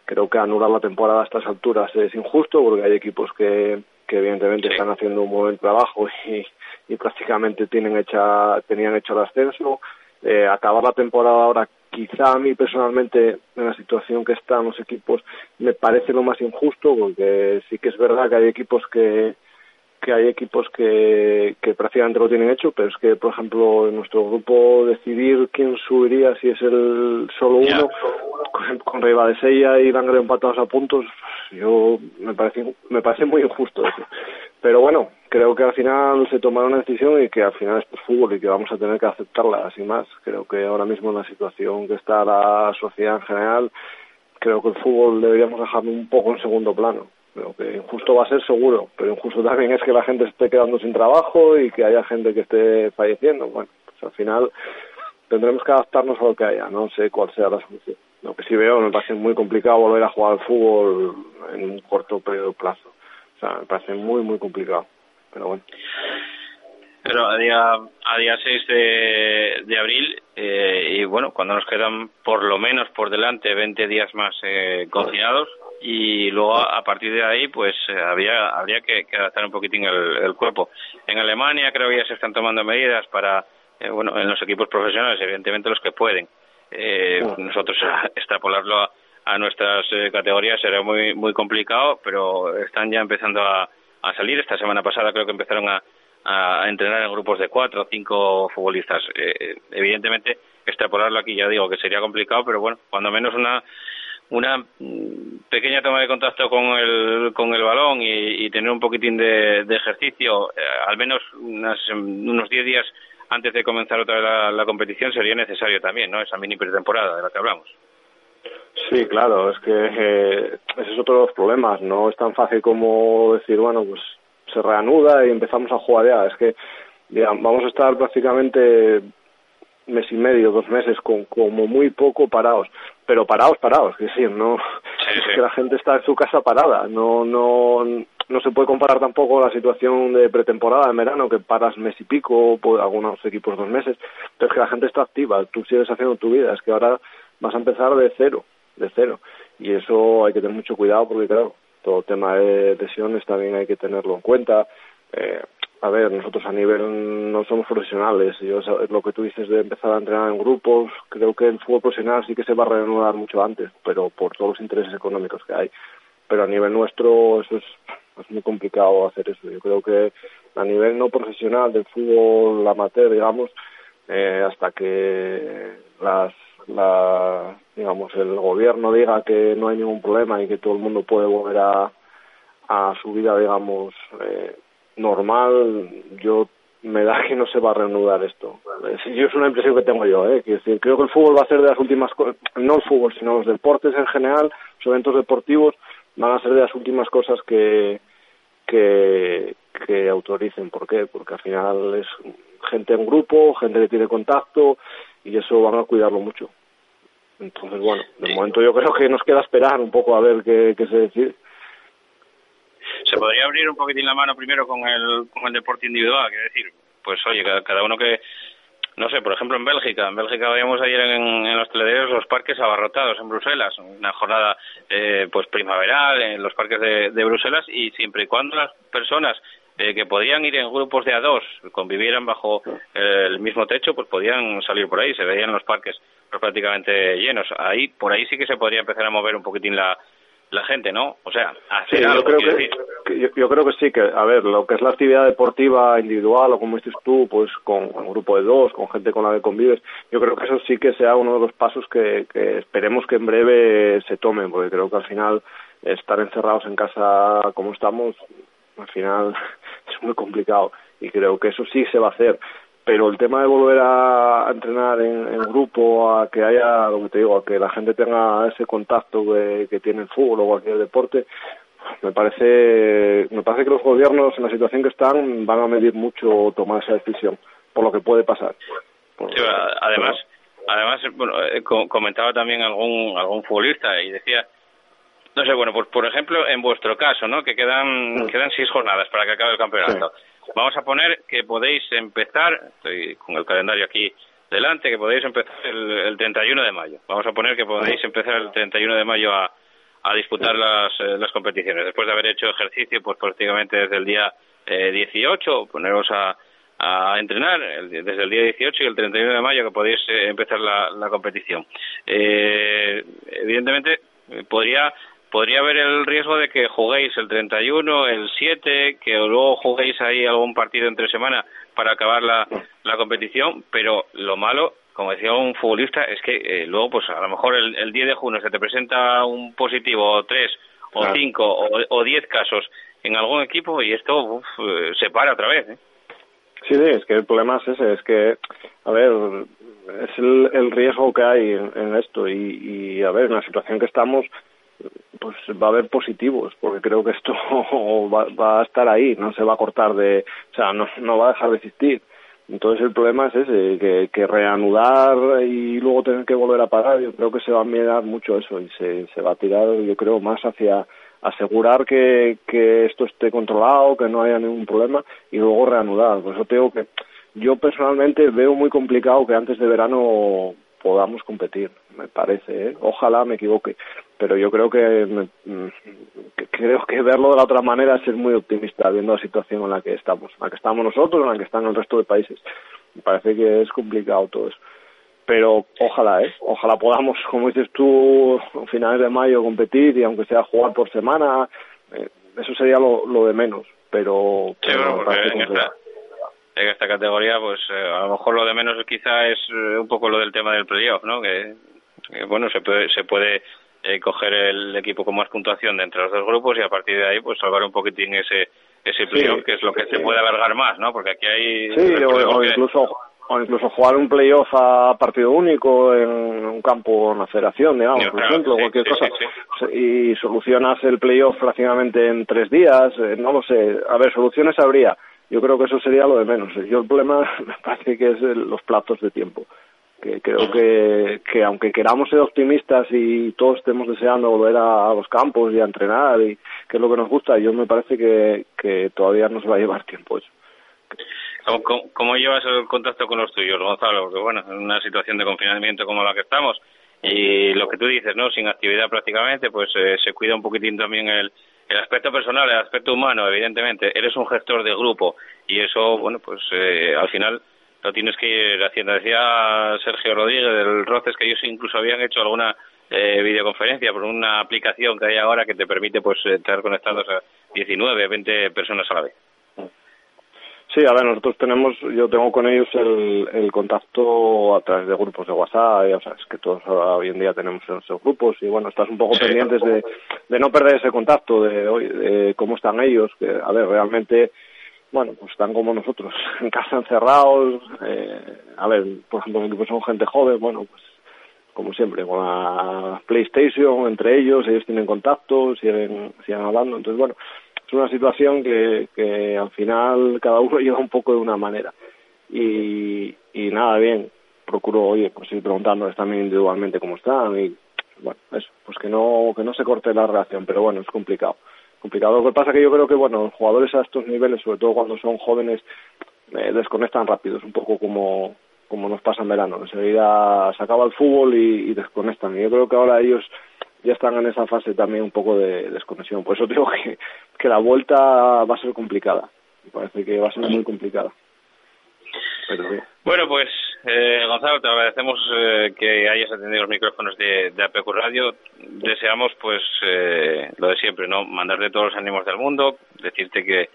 Creo que anular la temporada a estas alturas es injusto porque hay equipos que, que evidentemente Sí. están haciendo un buen trabajo y, y prácticamente tienen hecha, tenían hecho el ascenso. Eh, acabar la temporada ahora, quizá a mí personalmente, en la situación que están los equipos, me parece lo más injusto porque sí que es verdad que hay equipos que, que hay equipos que, que prácticamente lo tienen hecho, pero es que, por ejemplo, en nuestro grupo decidir quién subiría si es el solo uno, con, con Ribadesella y Langreo empatados a puntos, yo me parece, me parece muy injusto eso. Pero bueno, creo que al final se tomará una decisión y que al final es por fútbol y que vamos a tener que aceptarla, sin más. Creo que ahora mismo en la situación que está la sociedad en general, creo que el fútbol deberíamos dejarlo un poco en segundo plano. Creo que injusto va a ser seguro, pero injusto también es que la gente esté quedando sin trabajo y que haya gente que esté falleciendo. Bueno, pues al final tendremos que adaptarnos a lo que haya, no sé cuál sea la solución. Lo que sí veo, me parece muy complicado volver a jugar al fútbol en un corto periodo de plazo. O sea, me parece muy, muy complicado. Pero bueno. Pero a día, a día 6 de, de abril, eh, y bueno, cuando nos quedan por lo menos por delante 20 días más eh, confinados, y luego a partir de ahí, pues eh, había, habría que, que adaptar un poquitín el, el cuerpo. En Alemania creo que ya se están tomando medidas para, eh, bueno, en los equipos profesionales, evidentemente los que pueden. Eh, nosotros extrapolarlo a, a nuestras eh, categorías será muy muy complicado, pero están ya empezando a, salir. Esta semana pasada creo que empezaron a, entrenar en grupos de cuatro o cinco futbolistas. Eh, evidentemente, extrapolarlo aquí ya digo que sería complicado, pero bueno, cuando menos una una mm, pequeña toma de contacto con el, con el balón y, tener un poquitín de, ejercicio, eh, al menos unos 10 días antes de comenzar otra vez la, competición, sería necesario también, ¿no? Esa mini pretemporada de la que hablamos. Sí, claro, es que eh, ese es otro de los problemas. No es tan fácil como decir, bueno, pues se reanuda y empezamos a jugar ya. Es que vamos a estar prácticamente mes y medio, dos meses, con como muy poco parados, pero parados, parados, es decir, no es que la gente está en su casa parada, no, no, no se puede comparar tampoco la situación de pretemporada en verano, que paras mes y pico, algunos equipos dos meses, pero es que la gente está activa, tú sigues haciendo tu vida, es que ahora vas a empezar de cero, de cero, y eso hay que tener mucho cuidado porque claro, todo tema de lesiones también hay que tenerlo en cuenta. Eh, a ver, nosotros a nivel no somos profesionales. Yo, lo que tú dices de empezar a entrenar en grupos, creo que el fútbol profesional sí que se va a reanudar mucho antes, pero por todos los intereses económicos que hay. Pero a nivel nuestro eso es, es muy complicado hacer eso. Yo creo que a nivel no profesional del fútbol amateur, digamos, eh, hasta que las la, digamos, el gobierno diga que no hay ningún problema y que todo el mundo puede volver a, a su vida, digamos, eh, normal, yo me da que no se va a reanudar esto. Yo es una impresión que tengo yo, ¿eh? decir, creo que el fútbol va a ser de las últimas, no el fútbol, sino los deportes en general, los eventos deportivos, van a ser de las últimas cosas que, que, que autoricen. ¿Por qué? Porque al final es gente en grupo, gente que tiene contacto, y eso van a cuidarlo mucho. Entonces, bueno, de momento yo creo que nos queda esperar un poco a ver qué, qué se decide. Se podría abrir un poquitín la mano primero con el, con el deporte individual, quiero decir, pues oye, cada, uno que, no sé, por ejemplo en Bélgica, en Bélgica veíamos ayer en, los telediarios los parques abarrotados en Bruselas, una jornada eh, pues primaveral en los parques de, de Bruselas y siempre y cuando las personas eh, que podían ir en grupos de a dos, convivieran bajo eh, el mismo techo, pues podían salir por ahí, se veían los parques prácticamente llenos. Ahí, por ahí sí que se podría empezar a mover un poquitín la, la gente, ¿no? O sea, hacer yo creo que, yo, creo que sí, que, a ver, lo que es la actividad deportiva individual o como dices tú, pues con un grupo de dos, con gente con la que convives, yo creo que eso sí que sea uno de los pasos que, que esperemos que en breve se tomen, porque creo que al final estar encerrados en casa como estamos, al final es muy complicado y creo que eso sí se va a hacer pero el tema de volver a, entrenar en, grupo, a que haya, lo que te digo, a que la gente tenga ese contacto que, tiene el fútbol o cualquier deporte, me parece, me parece que los gobiernos en la situación que están van a medir mucho tomar esa decisión, por lo que puede pasar. además, además, bueno, eh, comentaba también algún algún futbolista y decía no sé, bueno, pues por ejemplo, en vuestro caso, ¿no? Que quedan, quedan seis jornadas para que acabe el campeonato. Vamos a poner que podéis empezar, estoy con el calendario aquí delante, que podéis empezar el, el 31 de mayo. Vamos a poner que podéis empezar el 31 de mayo a, a disputar las, eh, las competiciones. Después de haber hecho ejercicio, pues prácticamente desde el día eh, 18, poneros a, a entrenar desde el día 18 y el 31 de mayo que podéis eh, empezar la, la competición. Eh, evidentemente, podría podría haber el riesgo de que juguéis el 31, el 7, que luego juguéis ahí algún partido entre semana para acabar la, la competición, pero lo malo, como decía un futbolista, es que eh, luego, pues a lo mejor el, el 10 de junio se te presenta un positivo o tres o cinco o, o diez casos en algún equipo y esto eh, se para otra vez. ¿eh? Sí, sí, es que el problema es ese, es que, a ver, es el, el riesgo que hay en, en esto y, y, a ver, en la situación que estamos, pues va a haber positivos, porque creo que esto va, a estar ahí, no se va a cortar de, o sea, no, no va a dejar de existir. Entonces el problema es ese, que, que reanudar y luego tener que volver a parar, yo creo que se va a mirar mucho eso y se, se va a tirar, yo creo, más hacia asegurar que, que esto esté controlado, que no haya ningún problema y luego reanudar. Por eso tengo que, yo personalmente veo muy complicado que antes de verano podamos competir, me parece. ¿eh? Ojalá me equivoque, pero yo creo que, creo que verlo de la otra manera es ser muy optimista viendo la situación en la que estamos, en la que estamos nosotros, en la que están el resto de países. Me parece que es complicado todo eso. pero ojalá, ¿eh? Ojalá podamos, como dices tú, a finales de mayo competir y aunque sea jugar por semana, eh, eso sería lo, lo de menos, pero... Sí, bueno, porque en esta, en esta, categoría, pues eh, a lo mejor lo de menos quizá es eh, un poco lo del tema del playoff, ¿no? Que, bueno, se puede, se puede eh, coger el equipo con más puntuación de entre los dos grupos y a partir de ahí, pues salvar un poquitín ese ese playoff, que es lo que se puede alargar más, ¿no? Porque aquí hay... Sí, o, incluso o incluso jugar un playoff a partido único en un campo, una federación, digamos, por ejemplo, cualquier cosa, y solucionas el playoff prácticamente en tres días, eh, no lo sé, a ver, soluciones habría, yo creo que eso sería lo de menos, yo el problema me parece que es los platos de tiempo, que creo que, que aunque queramos ser optimistas y todos estemos deseando volver a, los campos y a entrenar, y que es lo que nos gusta, yo me parece que, que todavía nos va a llevar tiempo eso. ¿Cómo, llevas el contacto con los tuyos, Gonzalo? Porque, bueno, en una situación de confinamiento como la que estamos, y lo que tú dices, ¿no? Sin actividad prácticamente, pues eh, se cuida un poquitín también el, el aspecto personal, el aspecto humano, evidentemente. Eres un gestor de grupo y eso, bueno, pues eh, al final lo tienes que ir haciendo. Decía Sergio Rodríguez del Roces que ellos incluso habían hecho alguna eh, videoconferencia por una aplicación que hay ahora que te permite pues estar conectados a 19, 20 personas a la vez. Sí, a ver, nosotros tenemos, yo tengo con ellos el, el contacto a través de grupos de WhatsApp, ya sabes que todos hoy en día tenemos esos grupos y bueno, estás un poco pendientes de, de no perder ese contacto, de, de cómo están ellos, que a ver, realmente, bueno, pues están como nosotros, en casa encerrados, eh, a ver, por ejemplo, pues son gente joven, bueno, pues como siempre, con la PlayStation entre ellos, ellos tienen contacto, siguen, siguen hablando, entonces bueno, es una situación que, que al final cada uno lleva un poco de una manera. Y, y nada, bien, procuro, oye, pues ir preguntándoles también individualmente cómo están y, bueno, eso, pues que no, que no se corte la relación, pero bueno, es complicado. Complicado. Lo que pasa que yo creo que, bueno, los jugadores a estos niveles, sobre todo cuando son jóvenes, eh, desconectan rápido, es un poco como, como nos pasa en verano. Enseguida se acaba el fútbol y desconectan. Y yo creo que ahora ellos ya están en esa fase también un poco de desconexión. Por eso digo que, que la vuelta va a ser complicada. Me parece que va a ser muy complicada. Bueno, pues eh, Gonzalo, te agradecemos eh, que hayas atendido los micrófonos de, de APQ Radio. Deseamos, pues, eh, lo de siempre, ¿no? Mandarte todos los ánimos del mundo, decirte que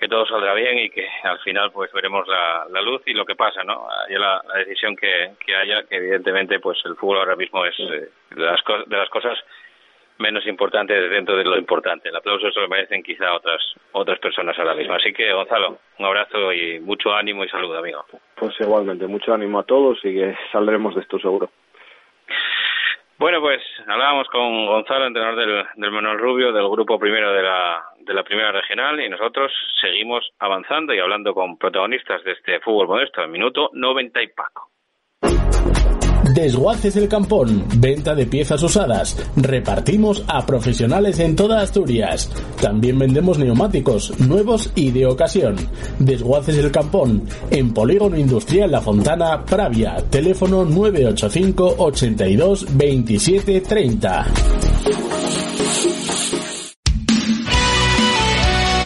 que todo saldrá bien y que al final pues veremos la, luz y lo que pasa, ¿no? Haya la, decisión que, que, haya, que evidentemente pues el fútbol ahora mismo es eh, de, las de las cosas menos importantes dentro de lo importante. El aplauso se lo merecen quizá otras otras personas ahora mismo. Así que Gonzalo, un abrazo y mucho ánimo y salud, amigo. Pues igualmente, mucho ánimo a todos y que saldremos de esto seguro. Bueno, pues hablábamos con Gonzalo, entrenador del, del Manuel Rubio, del grupo primero de la, de la primera regional, y nosotros seguimos avanzando y hablando con protagonistas de este fútbol modesto, minuto 90 y Paco. Desguaces el Campón, venta de piezas usadas. Repartimos a profesionales en toda Asturias. También vendemos neumáticos, nuevos y de ocasión. Desguaces el Campón, en Polígono Industrial La Fontana, Pravia. Teléfono 985 82 27 30.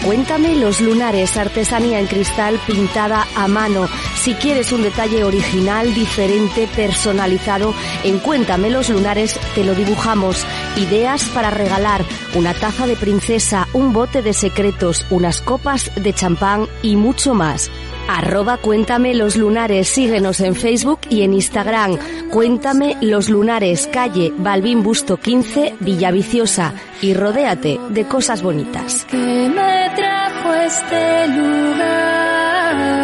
Cuéntame los lunares, artesanía en cristal pintada a mano. Si quieres un detalle original, diferente, personalizado, en Cuéntame los lunares te lo dibujamos. Ideas para regalar, una taza de princesa, un bote de secretos, unas copas de champán y mucho más. Arroba Cuéntame los lunares, síguenos en Facebook y en Instagram. Cuéntame los lunares, calle Balbín Busto 15, Villaviciosa. Y rodéate de cosas bonitas. Que me trajo este lugar.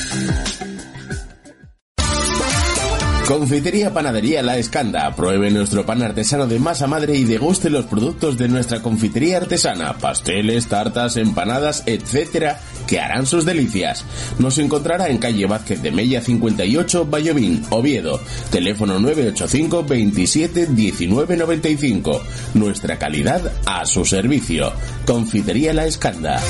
Confitería Panadería La Escanda. Pruebe nuestro pan artesano de masa madre y deguste los productos de nuestra confitería artesana. Pasteles, tartas, empanadas, etcétera, que harán sus delicias. Nos encontrará en calle Vázquez de Mella 58, Vallovín, Oviedo. Teléfono 985 27 19 95. Nuestra calidad a su servicio. Confitería La Escanda.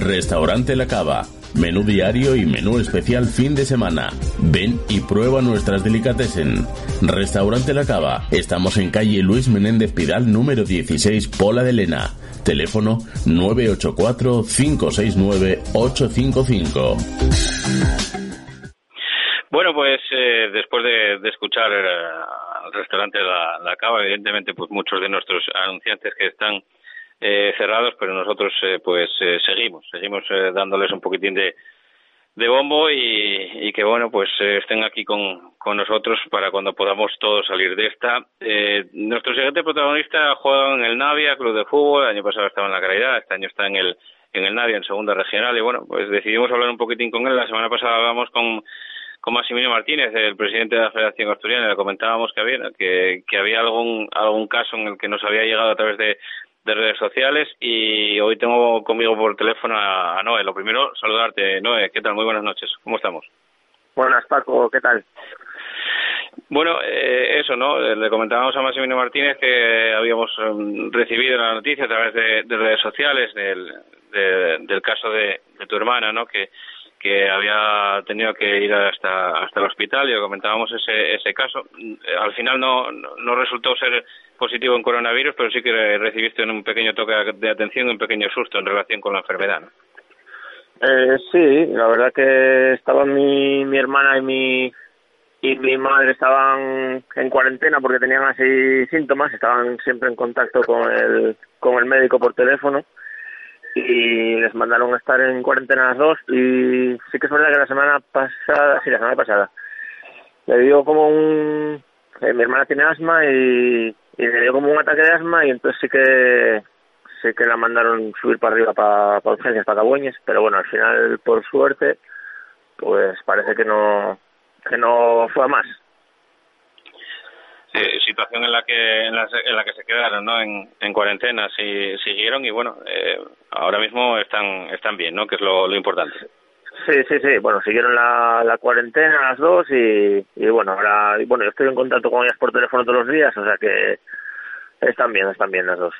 Restaurante La Cava. Menú diario y menú especial fin de semana. Ven y prueba nuestras delicatessen. Restaurante La Cava. Estamos en calle Luis Menéndez Pidal número 16, Pola de Lena. Teléfono 984-569-855. Bueno, pues eh, después de, escuchar eh, al restaurante la Cava, evidentemente, pues muchos de nuestros anunciantes que están eh, cerrados, pero nosotros eh, pues eh, seguimos, seguimos eh, dándoles un poquitín de, bombo y, y que bueno pues eh, estén aquí con, con nosotros para cuando podamos todos salir de esta. Eh, nuestro siguiente protagonista juega en el Navia, Club de Fútbol, el año pasado estaba en la Caridad, este año está en el en el Navia, en segunda regional y bueno pues decidimos hablar un poquitín con él. La semana pasada hablamos con con Maximiliano Martínez, el presidente de la Federación Asturiana, le comentábamos que había que, que había algún algún caso en el que nos había llegado a través de de redes sociales y hoy tengo conmigo por teléfono a, Noé. Lo primero, saludarte. Noé, ¿qué tal? Muy buenas noches. ¿Cómo estamos? Buenas, Paco. ¿Qué tal? Bueno, eh, eso, ¿no? Le comentábamos a Maximiliano Martínez que habíamos um, recibido la noticia a través de, de redes sociales del, de, del caso de, de tu hermana, ¿no? Que, que había tenido que ir hasta hasta el hospital y comentábamos ese ese caso. Al final no, no resultó ser positivo en coronavirus, pero sí que recibiste un pequeño toque de atención, un pequeño susto en relación con la enfermedad. Eh, sí, la verdad que estaban mi, mi hermana y mi y mi madre estaban en cuarentena porque tenían así síntomas, estaban siempre en contacto con el con el médico por teléfono y les mandaron a estar en cuarentena las dos y sí que es verdad que la semana pasada, sí, la semana pasada, le dio como un... Eh, mi hermana tiene asma y y le dio como un ataque de asma y entonces sí que sí que la mandaron subir para arriba para, para urgencias, para Cabueñes, pero bueno, al final, por suerte, pues parece que no que no fue a más. Situación en la que en la, en la que se quedaron, ¿no? En, en cuarentena, sí, siguieron y bueno, eh, ahora mismo están están bien, ¿no? Que es lo, lo importante. Sí, sí, sí. Bueno, siguieron la, la cuarentena las dos y, y bueno, ahora, y bueno, yo estoy en contacto con ellas por teléfono todos los días, o sea que están bien, están bien las dos.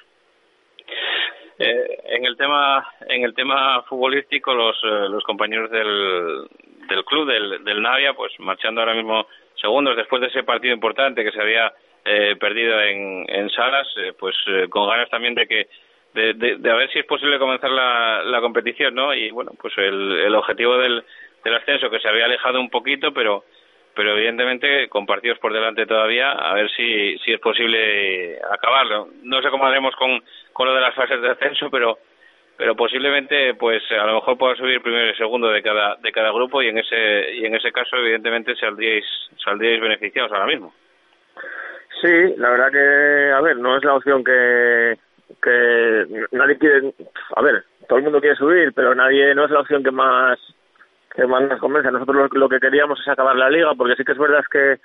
Eh, en el tema en el tema futbolístico los eh, los compañeros del del club del del Navia pues marchando ahora mismo segundos después de ese partido importante que se había eh, perdido en en Salas eh, pues eh, con ganas también de que de, de, de a ver si es posible comenzar la, la competición no y bueno pues el, el objetivo del del ascenso que se había alejado un poquito pero pero evidentemente con partidos por delante todavía, a ver si, si es posible acabarlo. No sé cómo haremos con, con lo de las fases de ascenso, pero pero posiblemente pues a lo mejor pueda subir primero y segundo de cada de cada grupo y en ese y en ese caso evidentemente saldríais saldríais beneficiados ahora mismo. Sí, la verdad que a ver, no es la opción que que nadie quiere, a ver, todo el mundo quiere subir, pero nadie no es la opción que más que más nos convence. Nosotros lo, lo, que queríamos es acabar la liga, porque sí que es verdad que,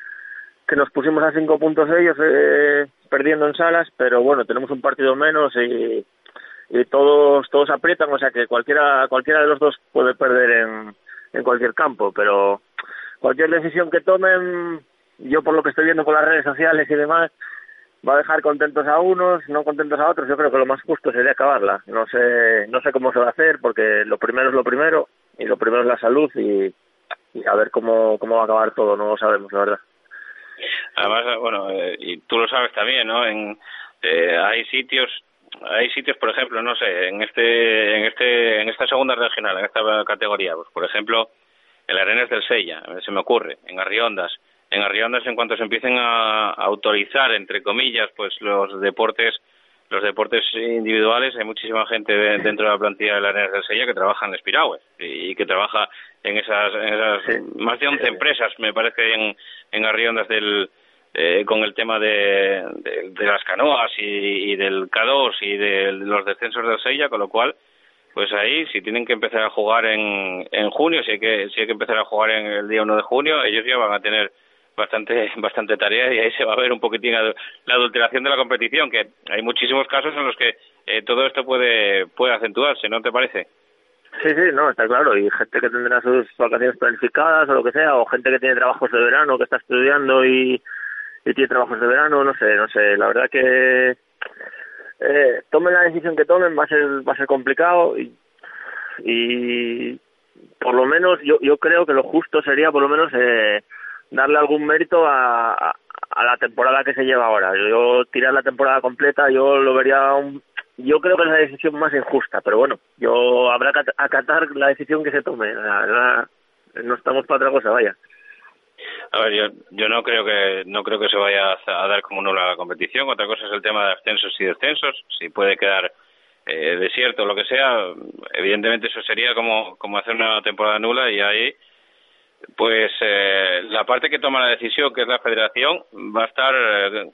que nos pusimos a cinco puntos de ellos eh, perdiendo en salas, pero bueno, tenemos un partido menos y, y todos todos aprietan, o sea que cualquiera cualquiera de los dos puede perder en, en cualquier campo, pero cualquier decisión que tomen, yo por lo que estoy viendo por las redes sociales y demás, va a dejar contentos a unos, no contentos a otros. Yo creo que lo más justo sería acabarla. No sé, no sé cómo se va a hacer, porque lo primero es lo primero y lo primero es la salud y, y a ver cómo, cómo va a acabar todo, no lo sabemos, la verdad. Además, bueno, eh, y tú lo sabes también, ¿no? En, eh, hay sitios, hay sitios, por ejemplo, no sé, en este, en este, en esta segunda regional, en esta categoría, pues, por ejemplo, en las Arenas del Sella, se me ocurre, en Arriondas, en Arriondas en cuanto se empiecen a, a autorizar, entre comillas, pues los deportes los deportes individuales hay muchísima gente de, dentro de la plantilla de la Arenas del Sella que trabaja en Espiragüe y, y que trabaja en esas, en esas sí. más de 11 empresas, me parece, en, en Arriondas del, eh, con el tema de, de, de las canoas y, del K2 y de los descensos del Sella, con lo cual pues ahí, si tienen que empezar a jugar en, en junio, si hay, que, si hay que empezar a jugar en el día 1 de junio, ellos ya van a tener bastante bastante tarea y ahí se va a ver un poquitín la adulteración de la competición, que hay muchísimos casos en los que eh, todo esto puede, puede acentuarse, ¿no te parece? Sí, sí, no, está claro. Y gente que tendrá sus vacaciones planificadas o lo que sea, o gente que tiene trabajos de verano, que está estudiando y, y tiene trabajos de verano, no sé, no sé. La verdad que eh, tomen la decisión que tomen va a ser va a ser complicado y, por lo menos yo yo creo que lo justo sería por lo menos eh, darle algún mérito a, a, la temporada que se lleva ahora. Yo tirar la temporada completa yo lo vería un, yo creo que es la decisión más injusta, pero bueno, yo habrá que acatar la decisión que se tome. no estamos para otra cosa, vaya. A ver, yo, yo no creo que no creo que se vaya a dar como nula la competición. Otra cosa es el tema de ascensos y descensos. Si puede quedar eh, desierto o lo que sea, evidentemente eso sería como, como hacer una temporada nula y ahí, pues eh, la parte que toma la decisión, que es la federación, va a estar eh,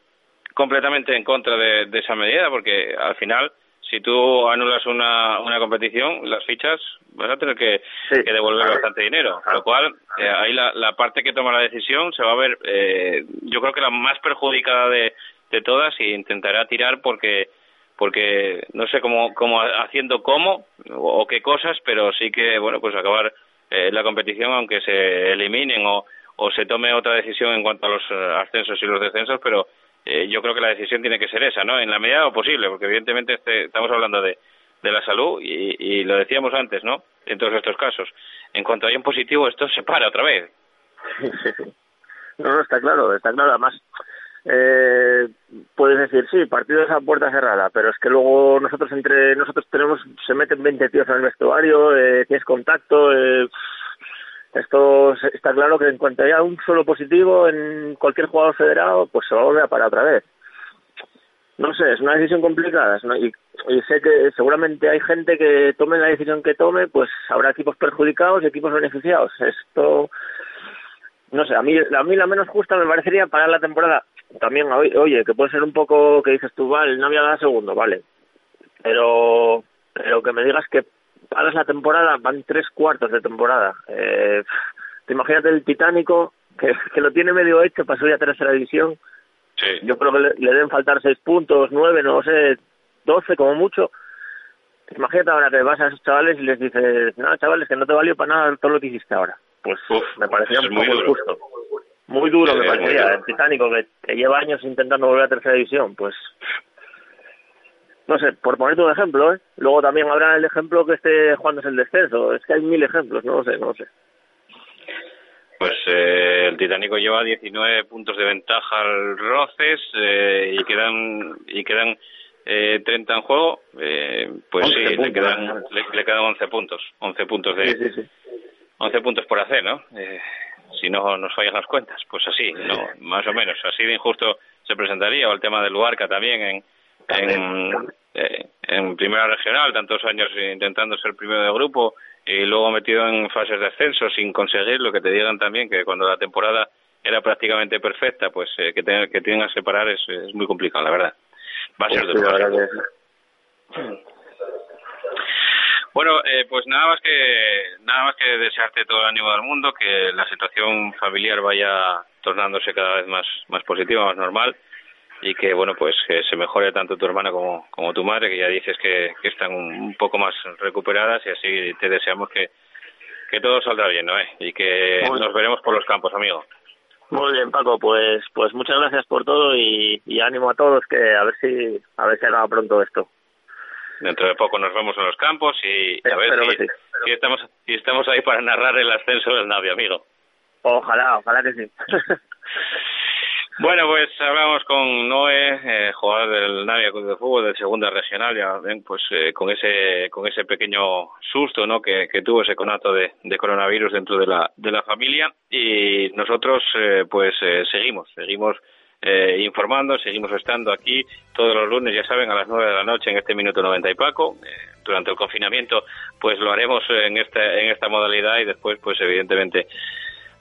completamente en contra de, de, esa medida, porque al final, si tú anulas una, una competición, las fichas vas a tener que, que devolver bastante dinero. Con lo cual, eh, ahí la, la, parte que toma la decisión se va a ver, eh, yo creo que la más perjudicada de, de todas y intentará tirar porque porque no sé cómo, cómo haciendo cómo o, qué cosas, pero sí que, bueno, pues acabar eh, la competición aunque se eliminen o, o se tome otra decisión en cuanto a los eh, ascensos y los descensos, pero eh, yo creo que la decisión tiene que ser esa, ¿no? En la medida de posible, porque evidentemente este, estamos hablando de, de la salud y, y, lo decíamos antes, ¿no? En todos estos casos. En cuanto hay un positivo, esto se para otra vez. no, no, está claro, está claro. Además, eh, puedes decir, sí, partidos a puerta cerrada, pero es que luego nosotros entre nosotros tenemos, se meten 20 tíos en el vestuario, eh, tienes contacto, eh, esto está claro que en cuanto haya un solo positivo en cualquier jugador federado, pues se va a volver a parar otra vez. No sé, es una decisión complicada y, y, sé que seguramente hay gente que tome la decisión que tome, pues habrá equipos perjudicados y equipos beneficiados. Esto, no sé, a mí, a mí la menos justa me parecería parar la temporada. También, oye, que puede ser un poco que dices tú, vale, no había dado segundo, vale. Pero, pero que me digas que paras la temporada, van tres cuartos de temporada. Eh, te imagínate el Titánico, que, que lo tiene medio hecho para subir a tercera división. Sí. Yo creo que le, le, deben faltar seis puntos, nueve, no sé, doce como mucho. Imagínate ahora que vas a esos chavales y les dices, no, chavales, que no te valió para nada todo lo que hiciste ahora. Pues Uf, me parecía un poco injusto. Muy duro sí, me parecería. El Titánico, que, que lleva años intentando volver a tercera división, pues no sé, por ponerte un ejemplo, ¿eh? Luego también habrá el ejemplo que esté jugando el descenso. Es que hay mil ejemplos, no lo sé, no lo sé. Pues eh, el Titánico lleva 19 puntos de ventaja al Roces eh, y quedan y quedan eh, 30 en juego. Eh, pues sí, puntos, le quedan le, le, quedan 11 puntos, 11 puntos de sí, sí, sí. 11 puntos por hacer, ¿no? Eh, si no nos fallan las cuentas, pues así, no, más o menos, así de injusto se presentaría o el tema del Luarca también en en, eh, en primera regional, tantos años intentando ser primero de grupo y luego metido en fases de ascenso sin conseguir lo que te digan también que cuando la temporada era prácticamente perfecta, pues eh, que, te, que tienen que separar es, es, muy complicado, la verdad. Va a ser sí, duro. Bueno, eh, pues nada más que nada más que desearte todo el ánimo del mundo, que la situación familiar vaya tornándose cada vez más más positiva, más normal y que bueno pues que se mejore tanto tu hermana como, como tu madre que ya dices que, que están un, un, poco más recuperadas y así te deseamos que, que todo saldrá bien ¿no? ¿Eh? y que Muy nos veremos por los campos amigo muy bien Paco pues pues muchas gracias por todo y, y ánimo a todos que a ver si a ver si acaba pronto esto dentro de poco nos vemos en los campos y, y a ver si, sí. si, estamos si estamos ahí para narrar el ascenso del Navi amigo ojalá ojalá que sí Bueno, pues hablamos con Noé, eh, jugador del Navia Club de Fútbol de Segunda Regional, ya ven, pues eh, con ese con ese pequeño susto, ¿no? Que, tuvo ese conato de, coronavirus dentro de la de la familia y nosotros, eh, pues seguimos, seguimos informando, seguimos estando aquí todos los lunes, ya saben, a las nueve de la noche en este minuto 90 y Paco. durante el confinamiento, pues lo haremos en esta en esta modalidad y después, pues evidentemente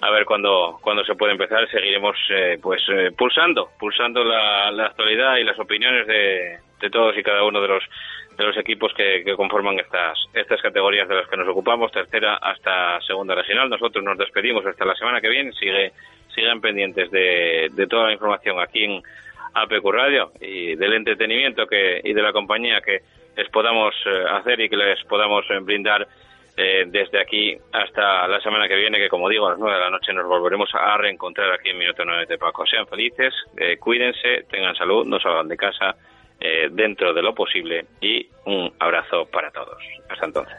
a ver cuándo cuando se puede empezar seguiremos eh, pues eh, pulsando pulsando la, la, actualidad y las opiniones de, de todos y cada uno de los de los equipos que, conforman estas estas categorías de las que nos ocupamos, tercera hasta segunda regional. Nosotros nos despedimos hasta la semana que viene. Sigue sigan pendientes de, de toda la información aquí en APQ Radio y del entretenimiento que y de la compañía que les podamos eh, hacer y que les podamos eh, brindar eh, desde aquí hasta la semana que viene, que como digo, a las nueve de la noche nos volveremos a reencontrar aquí en Minuto 9 de Paco. Sean felices, cuídense, tengan salud, no salgan de casa dentro de lo posible y un abrazo para todos. Hasta entonces.